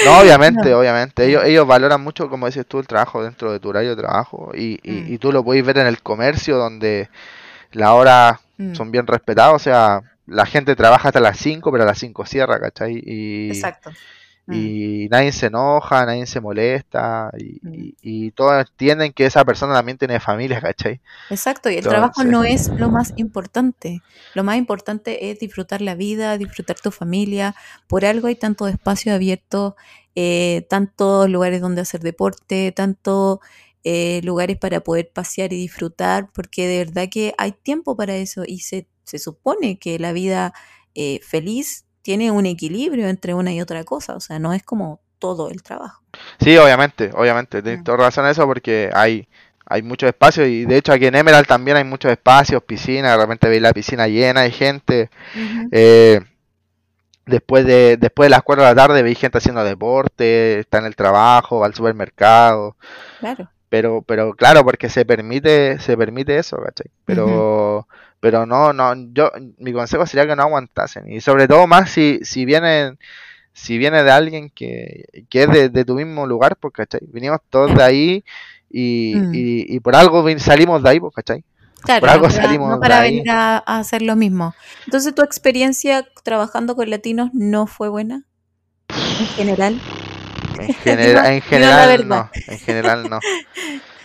No, obviamente, No. obviamente. Ellos, ellos valoran mucho, como dices tú, el trabajo dentro de tu horario de trabajo. Y, y, Mm. y tú lo puedes ver en el comercio, donde las horas Mm, son bien respetadas. O sea, la gente trabaja hasta las 5, pero a las 5 cierra, ¿cachai? Y, Exacto. Mm, y nadie se enoja, nadie se molesta. Y, Mm. y, y todos entienden que esa persona también tiene familia, ¿cachai? Exacto, y el trabajo no es lo más importante. Lo más importante es disfrutar la vida, disfrutar tu familia. Por algo hay tantos espacios abiertos, eh, tantos lugares donde hacer deporte, tantos eh, lugares para poder pasear y disfrutar, porque de verdad que hay tiempo para eso y se, se supone que la vida eh, feliz tiene un equilibrio entre una y otra cosa, o sea, no es como todo el trabajo. Sí, obviamente, obviamente. Tienes Mm. toda razón eso porque hay, hay muchos espacios. Y de hecho, aquí en Emerald también hay muchos espacios, piscinas. De repente veis la piscina llena de gente. Eh, después de después de las 4 de la tarde veis gente haciendo deporte, está en el trabajo, va al supermercado, Claro. pero pero claro, porque se permite se permite eso, ¿cachai? Pero pero no no yo mi consejo sería que no aguantasen y sobre todo más si si vienen si viene de alguien que, que es de, de tu mismo lugar, pues, ¿cachai? Vinimos todos de ahí y, Mm. y, y por algo salimos de ahí, pues, ¿cachai? Claro, Por algo para, salimos no de para ahí. venir a, a hacer lo mismo. Entonces, ¿tu experiencia trabajando con latinos no fue buena? En general. En, genera- en general no, en general no,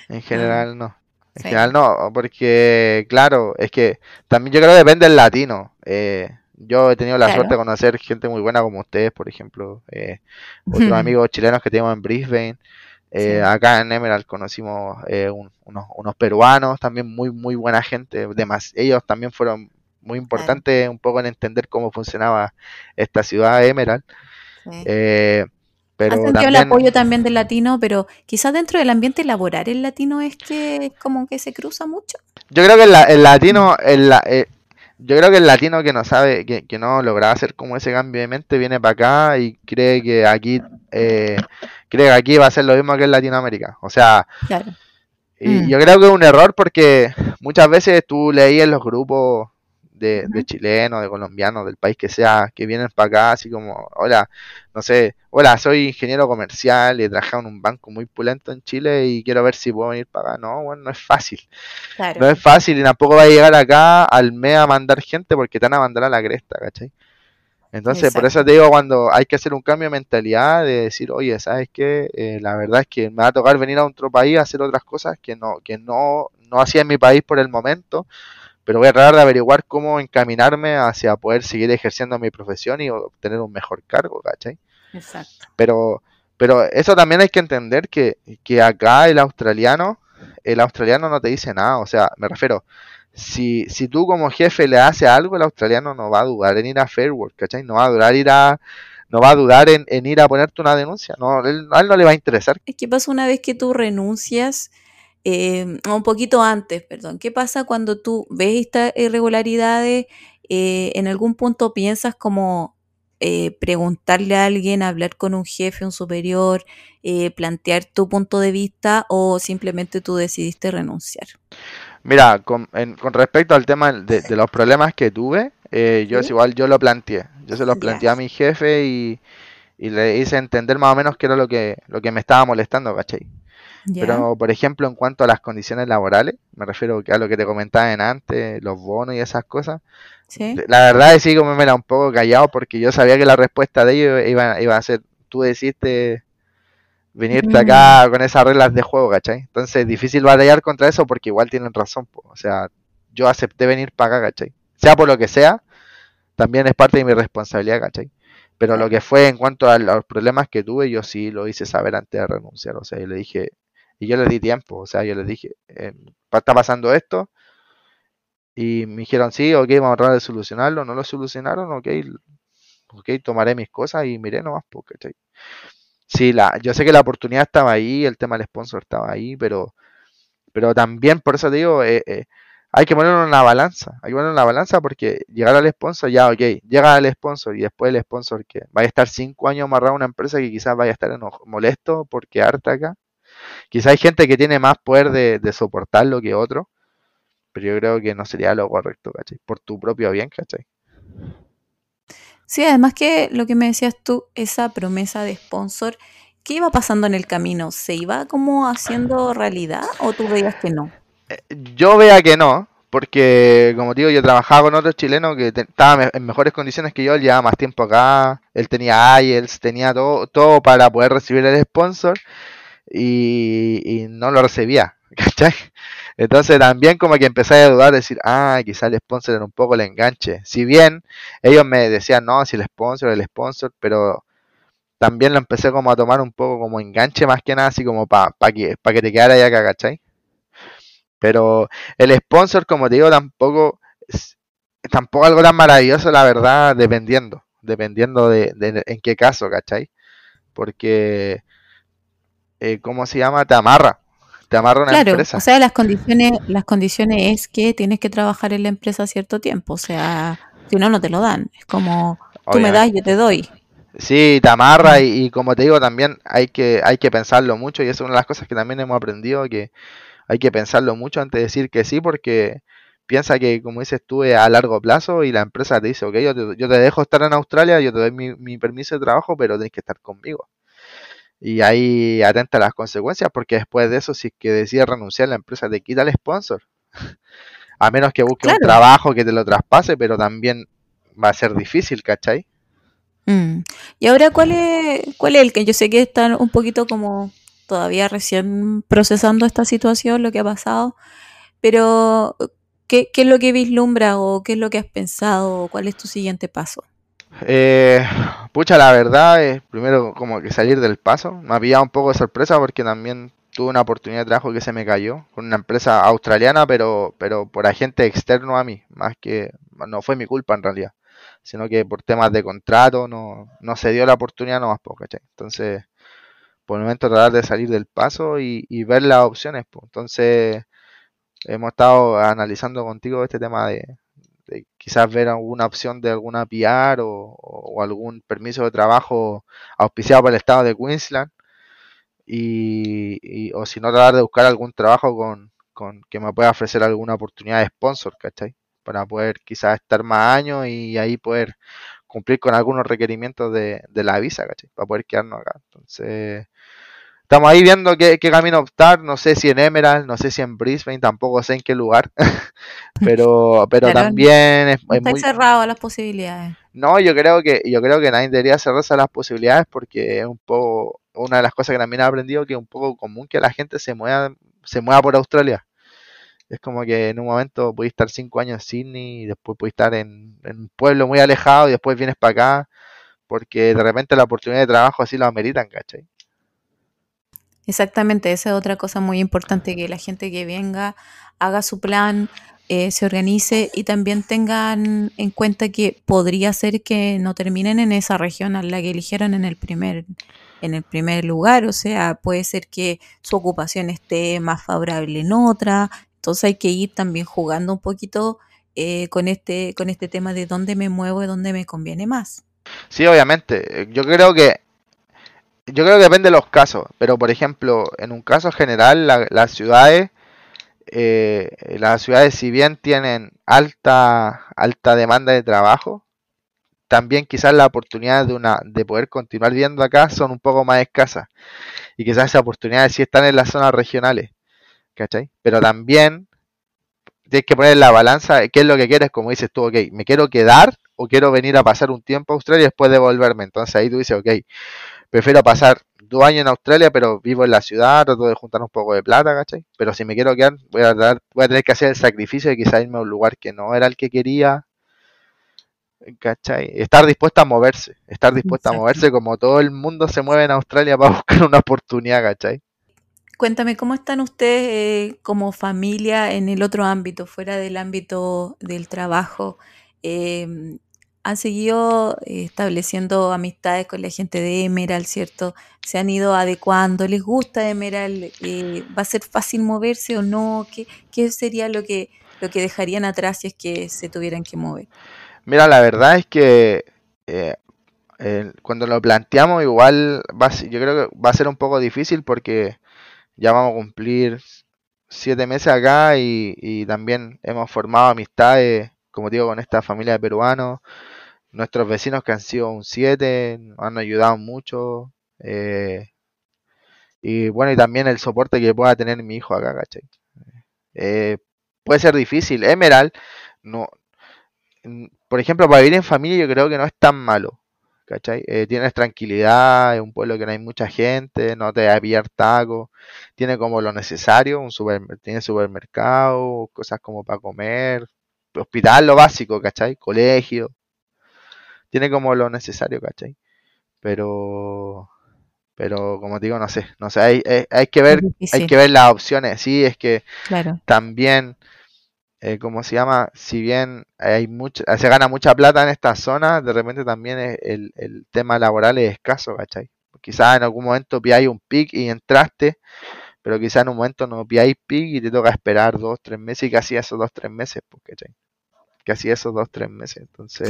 en general no, en Sí. general no, porque claro, es que también yo creo que depende del latino. Eh, yo he tenido la Claro. suerte de conocer gente muy buena como ustedes, por ejemplo, eh, otros amigos chilenos que tenemos en Brisbane. Eh, Sí. Acá en Emerald conocimos eh, un- unos, unos peruanos, también muy muy buena gente. Demas- ellos también fueron muy importantes un poco en entender cómo funcionaba esta ciudad Emerald. Sí. Pero sentido el apoyo también del latino, pero quizás dentro del ambiente laboral el latino es que como que se cruza mucho. Yo creo que el, el latino, el, eh, yo creo que el latino que no sabe, que, que no logra hacer como ese cambio de mente, viene para acá y cree que aquí, eh, cree que aquí va a ser lo mismo que en Latinoamérica. O sea, Claro. y Mm. yo creo que es un error porque muchas veces tú leías en los grupos de, de Ujú. chilenos, de colombianos, del país que sea, que vienen para acá, así como, hola, no sé, hola, soy ingeniero comercial y he trabajado en un banco muy pulento en Chile y quiero ver si puedo venir para acá. No, bueno, no es fácil. Claro. No es fácil y tampoco va a llegar acá al mes a mandar gente porque te van a mandar a la cresta, ¿cachai? Entonces, por eso te digo, cuando hay que hacer un cambio de mentalidad, de decir, oye, ¿sabes qué? Eh, la verdad es que me va a tocar venir a otro país a hacer otras cosas que no, que no, no hacía en mi país por el momento, pero voy a tratar de averiguar cómo encaminarme hacia poder seguir ejerciendo mi profesión y obtener un mejor cargo, ¿cachai? Exacto. Pero, pero eso también hay que entender que, que acá el australiano, el australiano no te dice nada, o sea, me refiero, si, si tú como jefe le haces algo, el australiano no va a dudar en ir a Fair Work, ¿cachai? No va a dudar ir a, no va a dudar en, en ir a ponerte una denuncia, no, él- a él no le va a interesar. ¿Qué pasa una vez que tú renuncias? Eh, un poquito antes, perdón. ¿Qué pasa cuando tú ves estas irregularidades? eh, en algún punto piensas como eh, preguntarle a alguien, hablar con un jefe, un superior, eh, plantear tu punto de vista o simplemente tú decidiste renunciar. Mira, con, en- con respecto al tema de, de los problemas que tuve, eh, yo ¿Sí? es igual, yo lo planteé, yo se los planteé a mi jefe y, y le hice entender más o menos qué era lo que, lo que me estaba molestando, ¿cachai? Pero, por ejemplo, en cuanto a las condiciones laborales, me refiero a lo que te comentaba en antes, los bonos y esas cosas, ¿Sí? la verdad es que sí como me era un poco callado porque yo sabía que la respuesta de ellos iba, iba a ser, tú decidiste venirte Mm. acá con esas reglas de juego, ¿cachai? Entonces, difícil batallar contra eso porque igual tienen razón, po. o sea, yo acepté venir para acá, ¿cachai? Sea por lo que sea, también es parte de mi responsabilidad, ¿cachai? Pero lo que fue en cuanto a los problemas que tuve, yo sí lo hice saber antes de renunciar. O sea, yo le dije, y yo le di tiempo, o sea, yo le dije, eh, está pasando esto. Y me dijeron, sí, ok, vamos a tratar de solucionarlo. No lo solucionaron, ok, ok, tomaré mis cosas y miré nomás, porque, Sí, la, yo sé que la oportunidad estaba ahí, el tema del sponsor estaba ahí, pero, pero también, por eso te digo, eh, eh, hay que ponerlo en la balanza, hay que ponerlo en la balanza porque llegar al sponsor, ya, ok, llega al sponsor y después el sponsor que vaya a estar cinco años amarrado a una empresa que quizás vaya a estar molesto porque harta acá. Quizás hay gente que tiene más poder de, de soportarlo que otro, pero yo creo que no sería lo correcto, ¿cachai? Por tu propio bien, ¿cachai? Sí, además que lo que me decías tú, esa promesa de sponsor, ¿qué iba pasando en el camino? ¿Se iba como haciendo realidad o tú veías que no? Eh, yo veía que no, porque como digo, yo trabajaba con otro chileno que estaba en mejores condiciones que yo, él llevaba más tiempo acá, él tenía IELTS, tenía todo, todo para poder recibir el sponsor y, no lo recibía, ¿cachai? Entonces también como que empecé a dudar, decir, ah, quizás el sponsor era un poco el enganche. Si bien ellos me decían, no, si el sponsor, el sponsor, pero también lo empecé como a tomar un poco como enganche más que nada, así como para que, pa que te quedara ya acá, ¿cachai? Pero el sponsor, como te digo, tampoco tampoco algo tan maravilloso, la verdad, dependiendo, dependiendo de, en qué caso, ¿cachai? Porque, eh, ¿cómo se llama? Te amarra, te amarra una claro, empresa. O sea, las condiciones, las condiciones es que tienes que trabajar en la empresa cierto tiempo. O sea, si no, no te lo dan. Es como, tú me das, yo te doy. Sí, te amarra y, como te digo también hay que, hay que pensarlo mucho y es una de las cosas que también hemos aprendido que hay que pensarlo mucho antes de decir que sí porque piensa que como dices tú es a largo plazo y la empresa te dice ok yo te, yo te dejo estar en Australia, yo te doy mi, mi permiso de trabajo pero tienes que estar conmigo y ahí atenta a las consecuencias porque después de eso si es que decides renunciar la empresa te quita el sponsor a menos que busque un trabajo que te lo traspase pero también va a ser difícil ¿cachai? Mm. y ahora cuál es cuál es el que yo sé que están un poquito como todavía recién procesando esta situación lo que ha pasado pero ¿qué, qué es lo que vislumbra o qué es lo que has pensado cuál es tu siguiente paso? Eh, pucha, la verdad es primero como que salir del paso. Me había un poco de sorpresa porque también tuve una oportunidad de trabajo que se me cayó con una empresa australiana, pero, pero por agente externo a mí, más que no fue mi culpa en realidad, sino que por temas de contrato no, no se dio la oportunidad nomás, ¿cachai? Entonces, por el momento tratar de salir del paso y, y ver las opciones, pues. Entonces, hemos estado analizando contigo este tema de, quizás ver alguna opción de alguna PR o, algún permiso de trabajo auspiciado por el estado de Queensland y, o si no tratar de buscar algún trabajo con, con, que me pueda ofrecer alguna oportunidad de sponsor, ¿cachai? Para poder quizás estar más años y ahí poder cumplir con algunos requerimientos de, de la visa, ¿cachai? Para poder quedarnos acá. Entonces, Estamos ahí viendo qué, camino optar, no sé si en Emerald, no sé si en Brisbane, tampoco sé en qué lugar, pero pero también es, está cerrado las posibilidades. No, yo creo que yo creo que nadie debería cerrarse a las posibilidades porque es un poco una de las cosas que también he aprendido que es un poco común que la gente se mueva se mueva por Australia. Es como que en un momento puedes estar cinco años en Sydney y después puedes estar en, en un pueblo muy alejado y después vienes para acá porque de repente la oportunidad de trabajo así lo ameritan, ¿cachai? Exactamente, esa es otra cosa muy importante, que la gente que venga haga su plan, eh, se organice y también tengan en cuenta que podría ser que no terminen en esa región a la que eligieron en el primer en el primer lugar, o sea, puede ser que su ocupación esté más favorable en otra, entonces hay que ir también jugando un poquito eh, con este con este tema de dónde me muevo y dónde me conviene más. Sí, obviamente. Yo creo que yo creo que depende de los casos, pero por ejemplo, en un caso general, las ciudades, eh, las ciudades si bien tienen alta, alta demanda de trabajo, también quizás las oportunidades de, una, de poder continuar viviendo acá son un poco más escasas. Y quizás esas oportunidades sí están en las zonas regionales, ¿cachai? Pero también tienes que poner la balanza qué es lo que quieres, como dices tú, ok, me quiero quedar o quiero venir a pasar un tiempo a Australia y después devolverme. Entonces ahí tú dices, ok, prefiero pasar dos años en Australia, pero vivo en la ciudad, trato de juntar un poco de plata, ¿cachai? Pero si me quiero quedar, voy a, dar, voy a tener que hacer el sacrificio de quizá irme a un lugar que no era el que quería. ¿cachai? Estar dispuesta a moverse, estar dispuesta a moverse como todo el mundo se mueve en Australia para buscar una oportunidad, ¿cachai? Cuéntame, ¿cómo están ustedes eh, como familia en el otro ámbito, fuera del ámbito del trabajo? Em, ¿Han seguido eh, estableciendo amistades con la gente de Emerald, cierto? ¿Se han ido adecuando? ¿Les gusta Emerald? Eh, ¿Va a ser fácil moverse o no? ¿Qué, sería lo que, lo que dejarían atrás si es que se tuvieran que mover? Mira, la verdad es que eh, cuando lo planteamos igual va, yo creo que va a ser un poco difícil porque ya vamos a cumplir siete meses acá y, también hemos formado amistades, como digo, con esta familia de peruanos, nuestros vecinos que han sido un siete, nos han ayudado mucho. Eh, y bueno, y también el soporte que pueda tener mi hijo acá, ¿cachai? Eh, puede ser difícil. Emerald, no, por ejemplo, para vivir en familia yo creo que no es tan malo. ¿Cachai? Eh, tienes tranquilidad, es un pueblo que no hay mucha gente, no te va a pillar taco, tiene como lo necesario, un tiene supermercado, cosas como para comer, hospital, lo básico, ¿cachai? Colegio, tiene como lo necesario, ¿cachai? Pero, pero como digo, no sé, no sé, hay, hay, que ver, hay que ver las opciones, sí, es que también eh, ¿cómo se llama? Si bien hay mucha, se gana mucha plata en esta zona, de repente también el, el tema laboral es escaso, ¿cachai? Quizás en algún momento pilláis un pic y entraste, pero quizás en un momento no pilláis pic y te toca esperar dos, tres meses y casi esos dos, tres meses, pues, ¿cachai? Casi esos dos, tres meses. Entonces...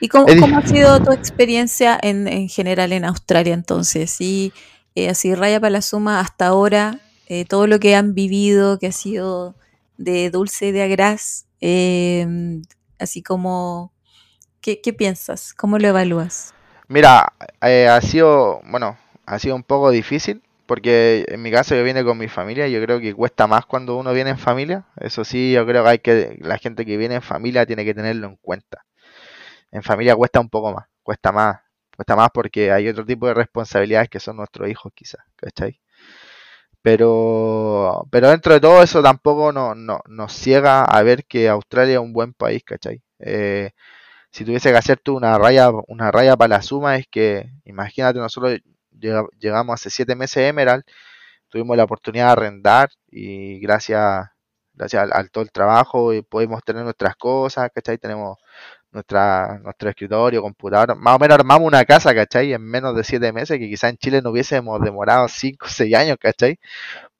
¿Y cómo, cómo, ha sido tu experiencia en, en general en Australia entonces? Y eh, así raya para la suma hasta ahora, eh, todo lo que han vivido, que ha sido de Dulce de Agras, em, así como, ¿qué, piensas? ¿Cómo lo evalúas? Mira, eh, ha sido, bueno, ha sido un poco difícil, porque en mi caso yo vine con mi familia, yo creo que cuesta más cuando uno viene en familia, eso sí, yo creo que hay que, la gente que viene en familia tiene que tenerlo en cuenta. En familia cuesta un poco más, cuesta más, cuesta más porque hay otro tipo de responsabilidades que son nuestros hijos quizás, ¿cachai? Pero, pero dentro de todo eso tampoco no, nos ciega a ver que Australia es un buen país, ¿cachai? Eh, si tuviese que hacer tú una raya, una raya para la suma, es que imagínate, nosotros llegamos hace siete meses a Emerald, tuvimos la oportunidad de arrendar y gracias, gracias al, todo el trabajo y pudimos tener nuestras cosas, ¿cachai? Tenemos nuestra, nuestro escritorio, computador, más o menos armamos una casa, ¿cachai? En menos de siete meses, que quizá en Chile no hubiésemos demorado cinco o seis años, ¿cachai?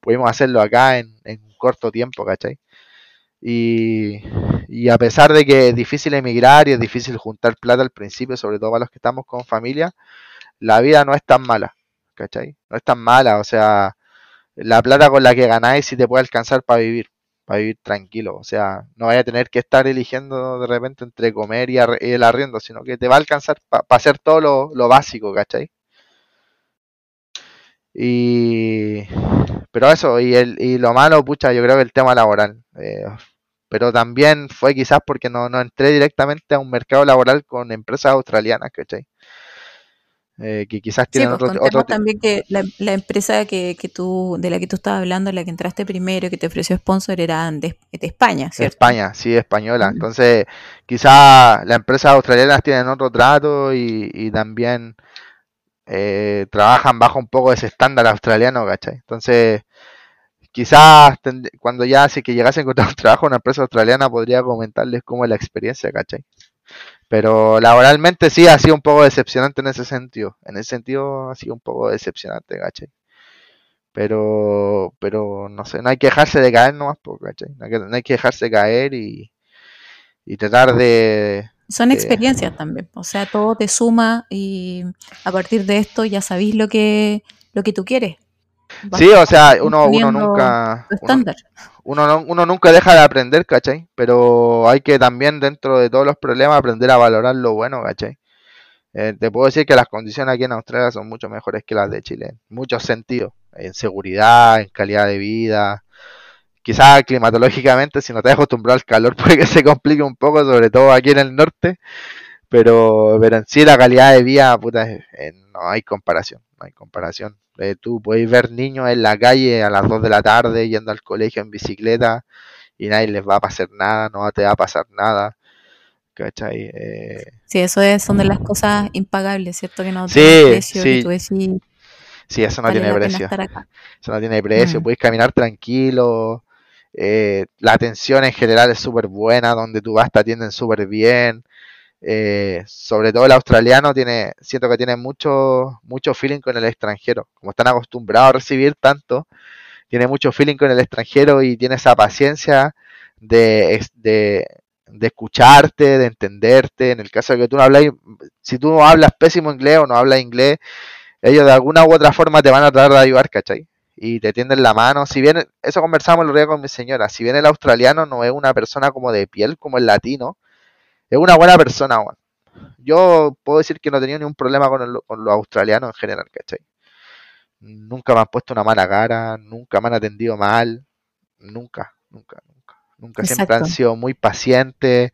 Pudimos hacerlo acá en, en corto tiempo, ¿cachai? Y, y, a pesar de que es difícil emigrar y es difícil juntar plata al principio, sobre todo para los que estamos con familia, la vida no es tan mala, ¿cachai? No es tan mala, o sea, la plata con la que ganáis sí te puede alcanzar para vivir para vivir tranquilo. O sea, no vaya a tener que estar eligiendo de repente entre comer y, el arriendo, sino que te va a alcanzar para hacer todo lo, básico, ¿cachai? Y. Pero eso, y, el, y lo malo, pucha, yo creo que el tema laboral. Eh, pero también fue quizás porque no, no entré directamente a un mercado laboral con empresas australianas, ¿cachai? Eh, que quizás tienen pues, otro, también que la, empresa que, que, tú, de la que tú estabas hablando, la que entraste primero, que te ofreció sponsor, era de, España, ¿cierto? España, sí, española. Entonces, quizás las empresas australianas tienen otro trato y, también eh, trabajan bajo un poco ese estándar australiano, ¿cachai? Entonces, quizás cuando ya si que llegase a encontrar un trabajo en una empresa australiana, podría comentarles cómo es la experiencia, ¿cachai? Pero laboralmente sí ha sido un poco decepcionante en ese sentido. En ese sentido ha sido un poco decepcionante, ¿cachai? Pero, pero no sé, no hay que dejarse de caer nomás, ¿cachai? No hay que, no hay que dejarse caer y, y tratar de... Son experiencias también, o sea, todo te suma y a partir de esto ya sabéis lo que, lo que tú quieres. Sí, o sea, uno, uno nunca... Estándar uno, uno nunca deja de aprender, ¿cachai? Pero hay que también dentro de todos los problemas aprender a valorar lo bueno, ¿cachai? Eh, te puedo decir que las condiciones aquí en Australia son mucho mejores que las de Chile, en muchos sentidos, en seguridad, en calidad de vida. Quizás climatológicamente, si no te has acostumbrado al calor, puede que se complique un poco, sobre todo aquí en el norte. Pero, pero en sí la calidad de vida, puta, no hay comparación, no hay comparación. Eh, tú puedes ver niños en la calle a las 2 de la tarde yendo al colegio en bicicleta y nadie les va a pasar nada, no te va a pasar nada. ¿cachai? Eh, sí, eso es, son de las cosas impagables, ¿cierto? Que no Sí, tienen precio, sí. que tú decís, sí, eso no vale tiene precio. Eso no tiene precio. Mm. Puedes caminar tranquilo. eh, la atención en general es súper buena. Donde tú vas te atienden súper bien. Eh, sobre todo el australiano tiene, siento que tiene mucho, mucho feeling con el extranjero. Como están acostumbrados a recibir tanto, tiene mucho feeling con el extranjero y tiene esa paciencia de, de, de escucharte, de entenderte. En el caso de que tú no hablas, si tú no hablas pésimo inglés o no hablas inglés, ellos de alguna u otra forma te van a tratar de ayudar, ¿cachai? Y te tienden la mano. Si bien, eso conversamos el otro con mi señora, si bien el australiano no es una persona como de piel, como el latino, es una buena persona, weón. Yo puedo decir que no he tenido ningún problema con, el- con los australianos en general, ¿cachai? Nunca me han puesto una mala cara, nunca me han atendido mal, nunca, nunca, nunca. Nunca siempre han sido muy pacientes,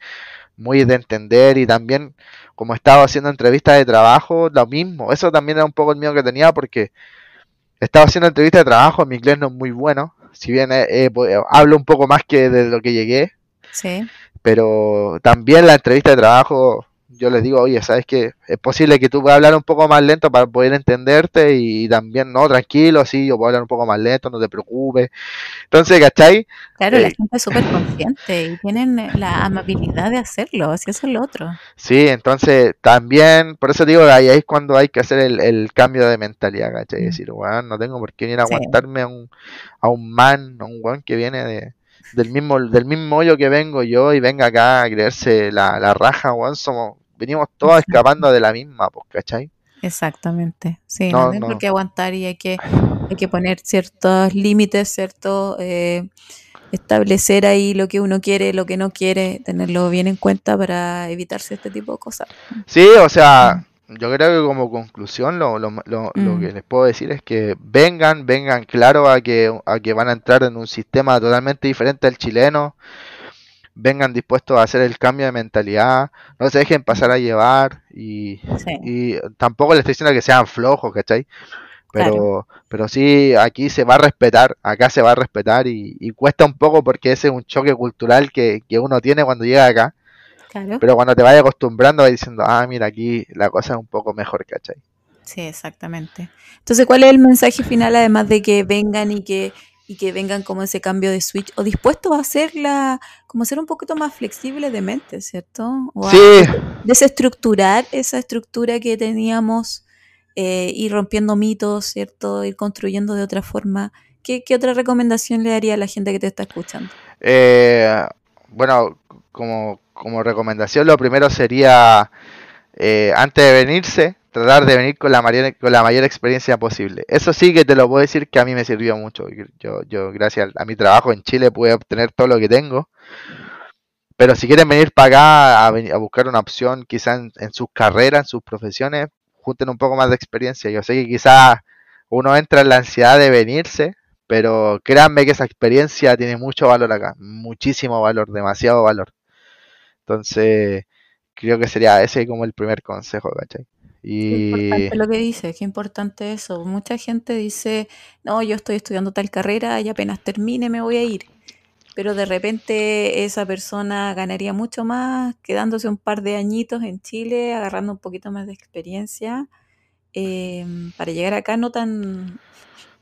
muy de entender y también como he estado haciendo entrevistas de trabajo, lo mismo. Eso también era un poco el miedo que tenía porque he estado haciendo entrevistas de trabajo, mi inglés no es muy bueno, si bien eh, hablo un poco más que de lo que llegué, Sí, pero también la entrevista de trabajo, yo les digo, oye, ¿sabes qué? Es posible que tú puedas hablar un poco más lento para poder entenderte y también, no, tranquilo, sí, yo puedo hablar un poco más lento, no te preocupes. Entonces, ¿cachai? claro, la Eh, gente es súper consciente y tienen eh, la amabilidad de hacerlo, eso es lo otro. Sí, entonces también, por eso digo, ahí es cuando hay que hacer el, el cambio de mentalidad, ¿cachai? Mm. Decir, weón, no tengo por qué venir a Sí. aguantarme a un, a un man, a un weón que viene de, del mismo, del mismo hoyo que vengo yo y venga acá a creerse la, la raja, weón, somos, venimos todos escapando de la misma, pues, ¿cachai? Exactamente. Sí, No, no hay por qué aguantar y hay que, hay que poner ciertos límites, cierto, eh, establecer ahí lo que uno quiere, lo que no quiere, tenerlo bien en cuenta para evitarse este tipo de cosas. Sí, o sea, yo creo que como conclusión lo, lo, lo, lo Mm. que les puedo decir es que vengan, vengan claro a que, a que van a entrar en un sistema totalmente diferente al chileno, vengan dispuestos a hacer el cambio de mentalidad, no se dejen pasar a llevar y, Sí, y tampoco les estoy diciendo que sean flojos, ¿cachai? claro. Pero, pero sí, aquí se va a respetar, acá se va a respetar y, y cuesta un poco porque ese es un choque cultural que, que uno tiene cuando llega acá. Claro. Pero cuando te vayas acostumbrando, vas diciendo, ah, mira, aquí la cosa es un poco mejor, ¿cachai? Sí, exactamente. Entonces, ¿cuál es el mensaje final además de que vengan y que y que vengan como ese cambio de switch o dispuestos a hacerla, como ser un poquito más flexibles de mente, ¿cierto? O Sí, desestructurar esa estructura que teníamos, eh, ir rompiendo mitos, ¿cierto? Ir construyendo de otra forma. ¿Qué, qué otra recomendación le daría a la gente que te está escuchando? eh, bueno, como, como recomendación, lo primero sería, eh, antes de venirse, tratar de venir con la mayor, con la mayor experiencia posible. Eso sí que te lo puedo decir que a mí me sirvió mucho. Yo, yo gracias a mi trabajo en Chile, pude obtener todo lo que tengo. Pero si quieren venir para acá a, a buscar una opción, quizás en, en sus carreras, en sus profesiones, junten un poco más de experiencia. Yo sé que quizás uno entra en la ansiedad de venirse, pero créanme que esa experiencia tiene mucho valor acá, muchísimo valor, demasiado valor. Entonces, creo que sería ese como el primer consejo, ¿cachai? Qué Y importante lo que dice, qué importante eso. Mucha gente dice, no, yo estoy estudiando tal carrera y apenas termine me voy a ir. Pero de repente esa persona ganaría mucho más quedándose un par de añitos en Chile, agarrando un poquito más de experiencia, eh, para llegar acá no tan,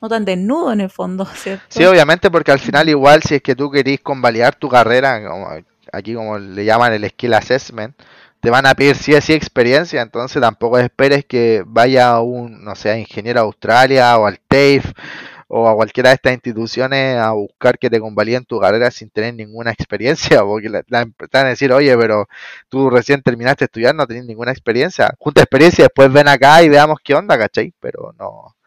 no tan desnudo en el fondo, sí, obviamente, porque al final igual si es que tú querís convalidar tu carrera, aquí como le llaman el skill assessment, te van a pedir sí o sí experiencia, entonces tampoco esperes que vaya a un, no sé, a Ingeniero Australia o al TAFE o a cualquiera de estas instituciones a buscar que te convaliden tu carrera sin tener ninguna experiencia, porque la, te van a decir, oye, pero tú recién terminaste de estudiar, no tenés ninguna experiencia, junta experiencia, después ven acá y veamos qué onda, ¿cachai? Pero no.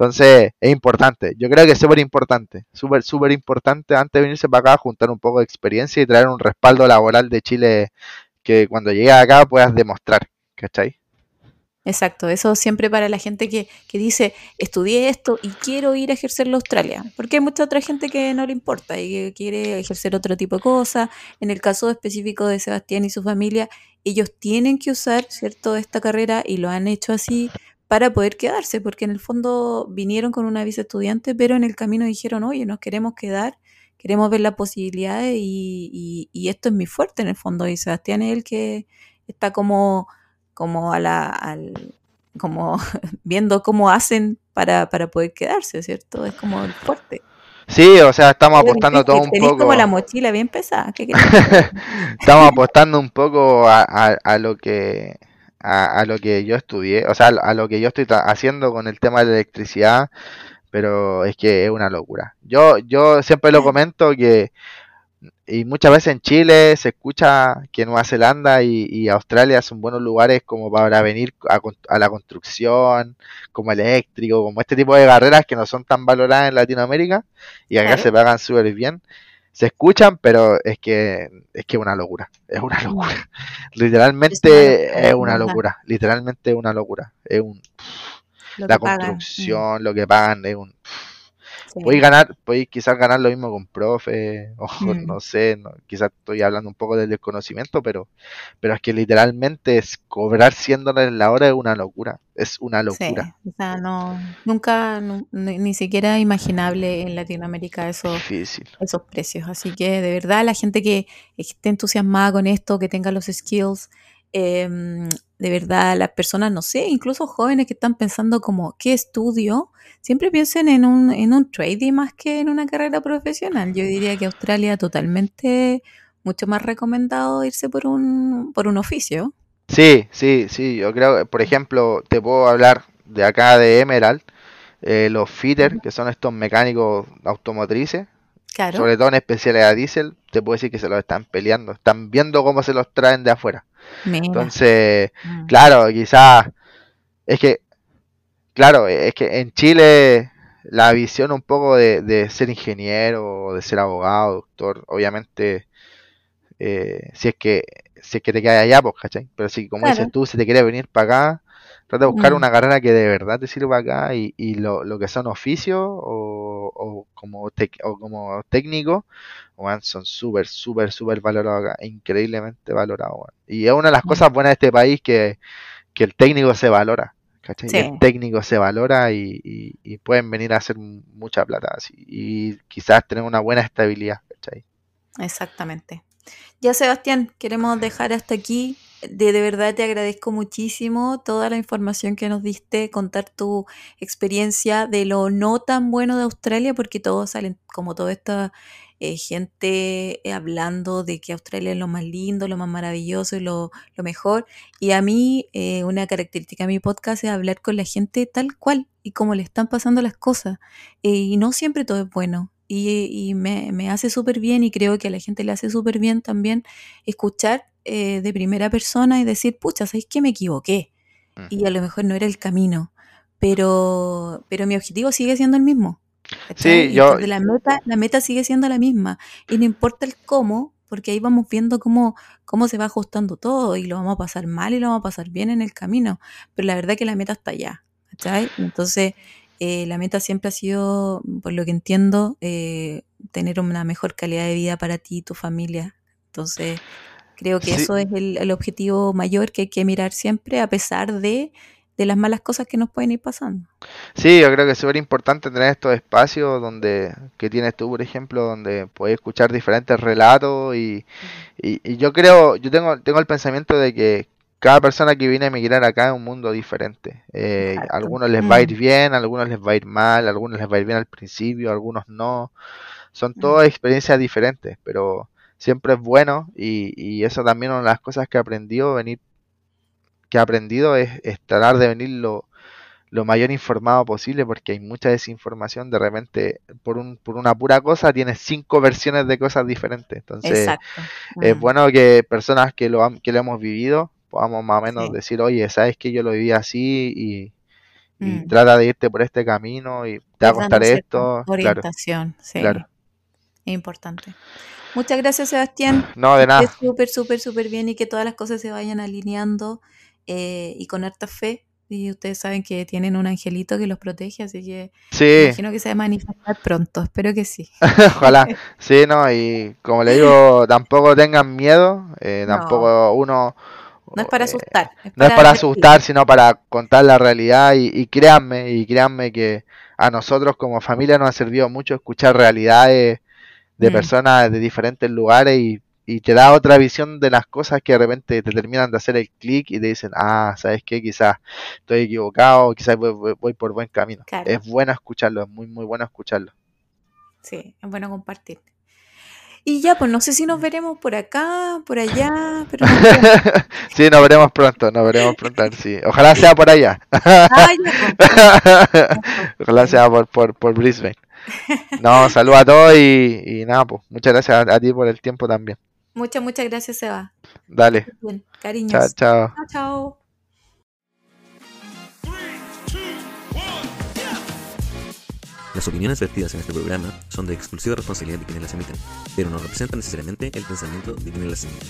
Entonces, es importante. Yo creo que es súper importante. Súper, súper importante antes de venirse para acá, juntar un poco de experiencia y traer un respaldo laboral de Chile que cuando llegues acá puedas demostrar. ¿Cachai? Exacto, eso siempre para la gente que, que dice, estudié esto y quiero ir a ejercerlo a Australia, porque hay mucha otra gente que no le importa y que quiere ejercer otro tipo de cosas. En el caso específico de Sebastián y su familia, ellos tienen que usar, ¿cierto?, esta carrera y lo han hecho así para poder quedarse, porque en el fondo vinieron con una visa estudiante, pero en el camino dijeron, oye, nos queremos quedar, queremos ver las posibilidades y, y, esto es mi fuerte en el fondo. Y Sebastián es el que está como, como a la, al, como viendo cómo hacen para, para poder quedarse, ¿cierto? Es como el fuerte. Sí, o sea, estamos apostando todo un poco. como la mochila bien pesada. estamos apostando un poco a, a, lo que a, a, lo que yo estudié, o sea, a lo que yo estoy haciendo con el tema de la electricidad, pero es que es una locura. Yo yo siempre lo comento que y muchas veces en Chile se escucha que Nueva Zelanda y, Australia son buenos lugares como para venir a, la construcción, como eléctrico, como este tipo de carreras que no son tan valoradas en Latinoamérica y acá se pagan súper bien. Se escuchan, pero es que es que una locura, es una locura. Literalmente es una locura, literalmente es una locura. Es un la construcción, lo que pagan es un Podéis ganar, podéis quizás ganar lo mismo con profe, o mm. no sé, quizás estoy hablando un poco del desconocimiento, pero, pero es que literalmente es cobrar 100 dólares la hora es una locura, es una locura. o sea, no, nunca, ni, siquiera imaginable en Latinoamérica esos, esos precios. Así que de verdad la gente que esté entusiasmada con esto, que tenga los skills, Em, de verdad, las personas, no sé, incluso jóvenes que están pensando como, ¿qué estudio? Siempre piensen en un, en un trading más que en una carrera profesional. Yo diría que Australia totalmente mucho más recomendado irse por un, por un oficio. Sí, sí, sí, yo creo, por ejemplo, te puedo hablar de acá de Emerald, eh, los fitters, que son estos mecánicos automotrices, sobre todo en especialidad diésel, te puedo decir que se los están peleando, están viendo cómo se los traen de afuera. Entonces, mm. claro, quizás es que, claro, es que en Chile la visión un poco de, ser ingeniero, de ser abogado, doctor, obviamente, eh, si es que si es que te quedas allá, pues, ¿cachai? Pero si, como dices tú, si te quieres venir para acá, trata de buscar mm. una carrera que de verdad te sirva acá y, y lo, lo que son oficios o, o como, o como técnico, son súper, súper, súper valorados acá, increíblemente valorados. Y es una de las cosas buenas de este país que, el técnico se valora. El técnico se valora y, pueden venir a hacer mucha plata y quizás tener una buena estabilidad. Exactamente. Ya Sebastián, queremos dejar hasta aquí de, de, verdad te agradezco muchísimo toda la información que nos diste, contar tu experiencia de lo no tan bueno de Australia, porque todos salen, como toda esta eh, gente eh, hablando de que Australia es lo más lindo, lo más maravilloso y lo, lo mejor. Y a mí, eh, una característica de mi podcast es hablar con la gente tal cual y cómo le están pasando las cosas. y no siempre todo es bueno. Y, y me, me hace súper bien y creo que a la gente le hace súper bien también escuchar eh, de primera persona y decir, pucha, ¿sabéis que me equivoqué? Y a lo mejor no era el camino, pero, pero mi objetivo sigue siendo el mismo. Sí, yo... La meta, la meta sigue siendo la misma y no importa el cómo, porque ahí vamos viendo cómo, cómo se va ajustando todo y lo vamos a pasar mal y lo vamos a pasar bien en el camino, pero la verdad que la meta está allá. Entonces, eh, la meta siempre ha sido, por lo que entiendo, eh, tener una mejor calidad de vida para ti y tu familia. Entonces, Creo que eso es el, objetivo mayor que hay que mirar siempre, a pesar de, las malas cosas que nos pueden ir pasando. Sí, yo creo que es súper importante tener estos espacios donde que tienes tú, por ejemplo, donde puedes escuchar diferentes relatos y, y, yo creo, yo tengo, tengo el pensamiento de que cada persona que viene a emigrar acá es un mundo diferente. Eh, a algunos les va a ir mm. bien, a algunos les va a ir mal, a algunos les va a ir bien al principio, a algunos no. Son mm. todas experiencias diferentes, pero siempre es bueno y, y eso también una de las cosas que he aprendido venir que he aprendido es, tratar de venir lo, mayor informado posible porque hay mucha desinformación de repente por un por una pura cosa tienes cinco versiones de cosas diferentes. Entonces es bueno. que personas que lo que lo hemos vivido podamos más o menos decir oye sabes que yo lo viví así y, mm. trata de irte por este camino y te va a costar esto orientación sí. Claro. importante Muchas gracias, Sebastián. No, de nada. Súper, súper, súper bien y que todas las cosas se vayan alineando eh, y con harta fe. Y ustedes saben que tienen un angelito que los protege, así que sí. imagino que se va a manifestar pronto. Espero que sí. Ojalá. Sí, no, y como le digo, tampoco tengan miedo, eh, tampoco uno... No es para eh, asustar. no es para asustar, sino para contar la realidad y, y créanme, y créanme que a nosotros como familia nos ha servido mucho escuchar realidades de Mm. personas de diferentes lugares y, y te da otra visión de las cosas que de repente te terminan de hacer el clic y te dicen, ah, ¿sabes qué? Quizás estoy equivocado, quizás voy, por buen camino. Claro. Es bueno escucharlo, es muy, muy bueno escucharlo. Sí, es bueno compartir. Y ya, pues no sé si nos veremos por acá, por allá, pero no sí, nos veremos pronto, nos veremos pronto, si- Ojalá sea por allá. Ah, ya, pues. Ojalá sea por, por, por Brisbane. No, saludos a todos y, y nada, pues muchas gracias a, a ti por el tiempo también. Muchas, muchas gracias, Seba. Dale, Bien, chao, cariños. chao. Chao, chao. Las opiniones vertidas en este programa son de exclusiva responsabilidad de quienes las emiten, pero no representan necesariamente el pensamiento de quienes las emiten.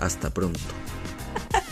Hasta pronto.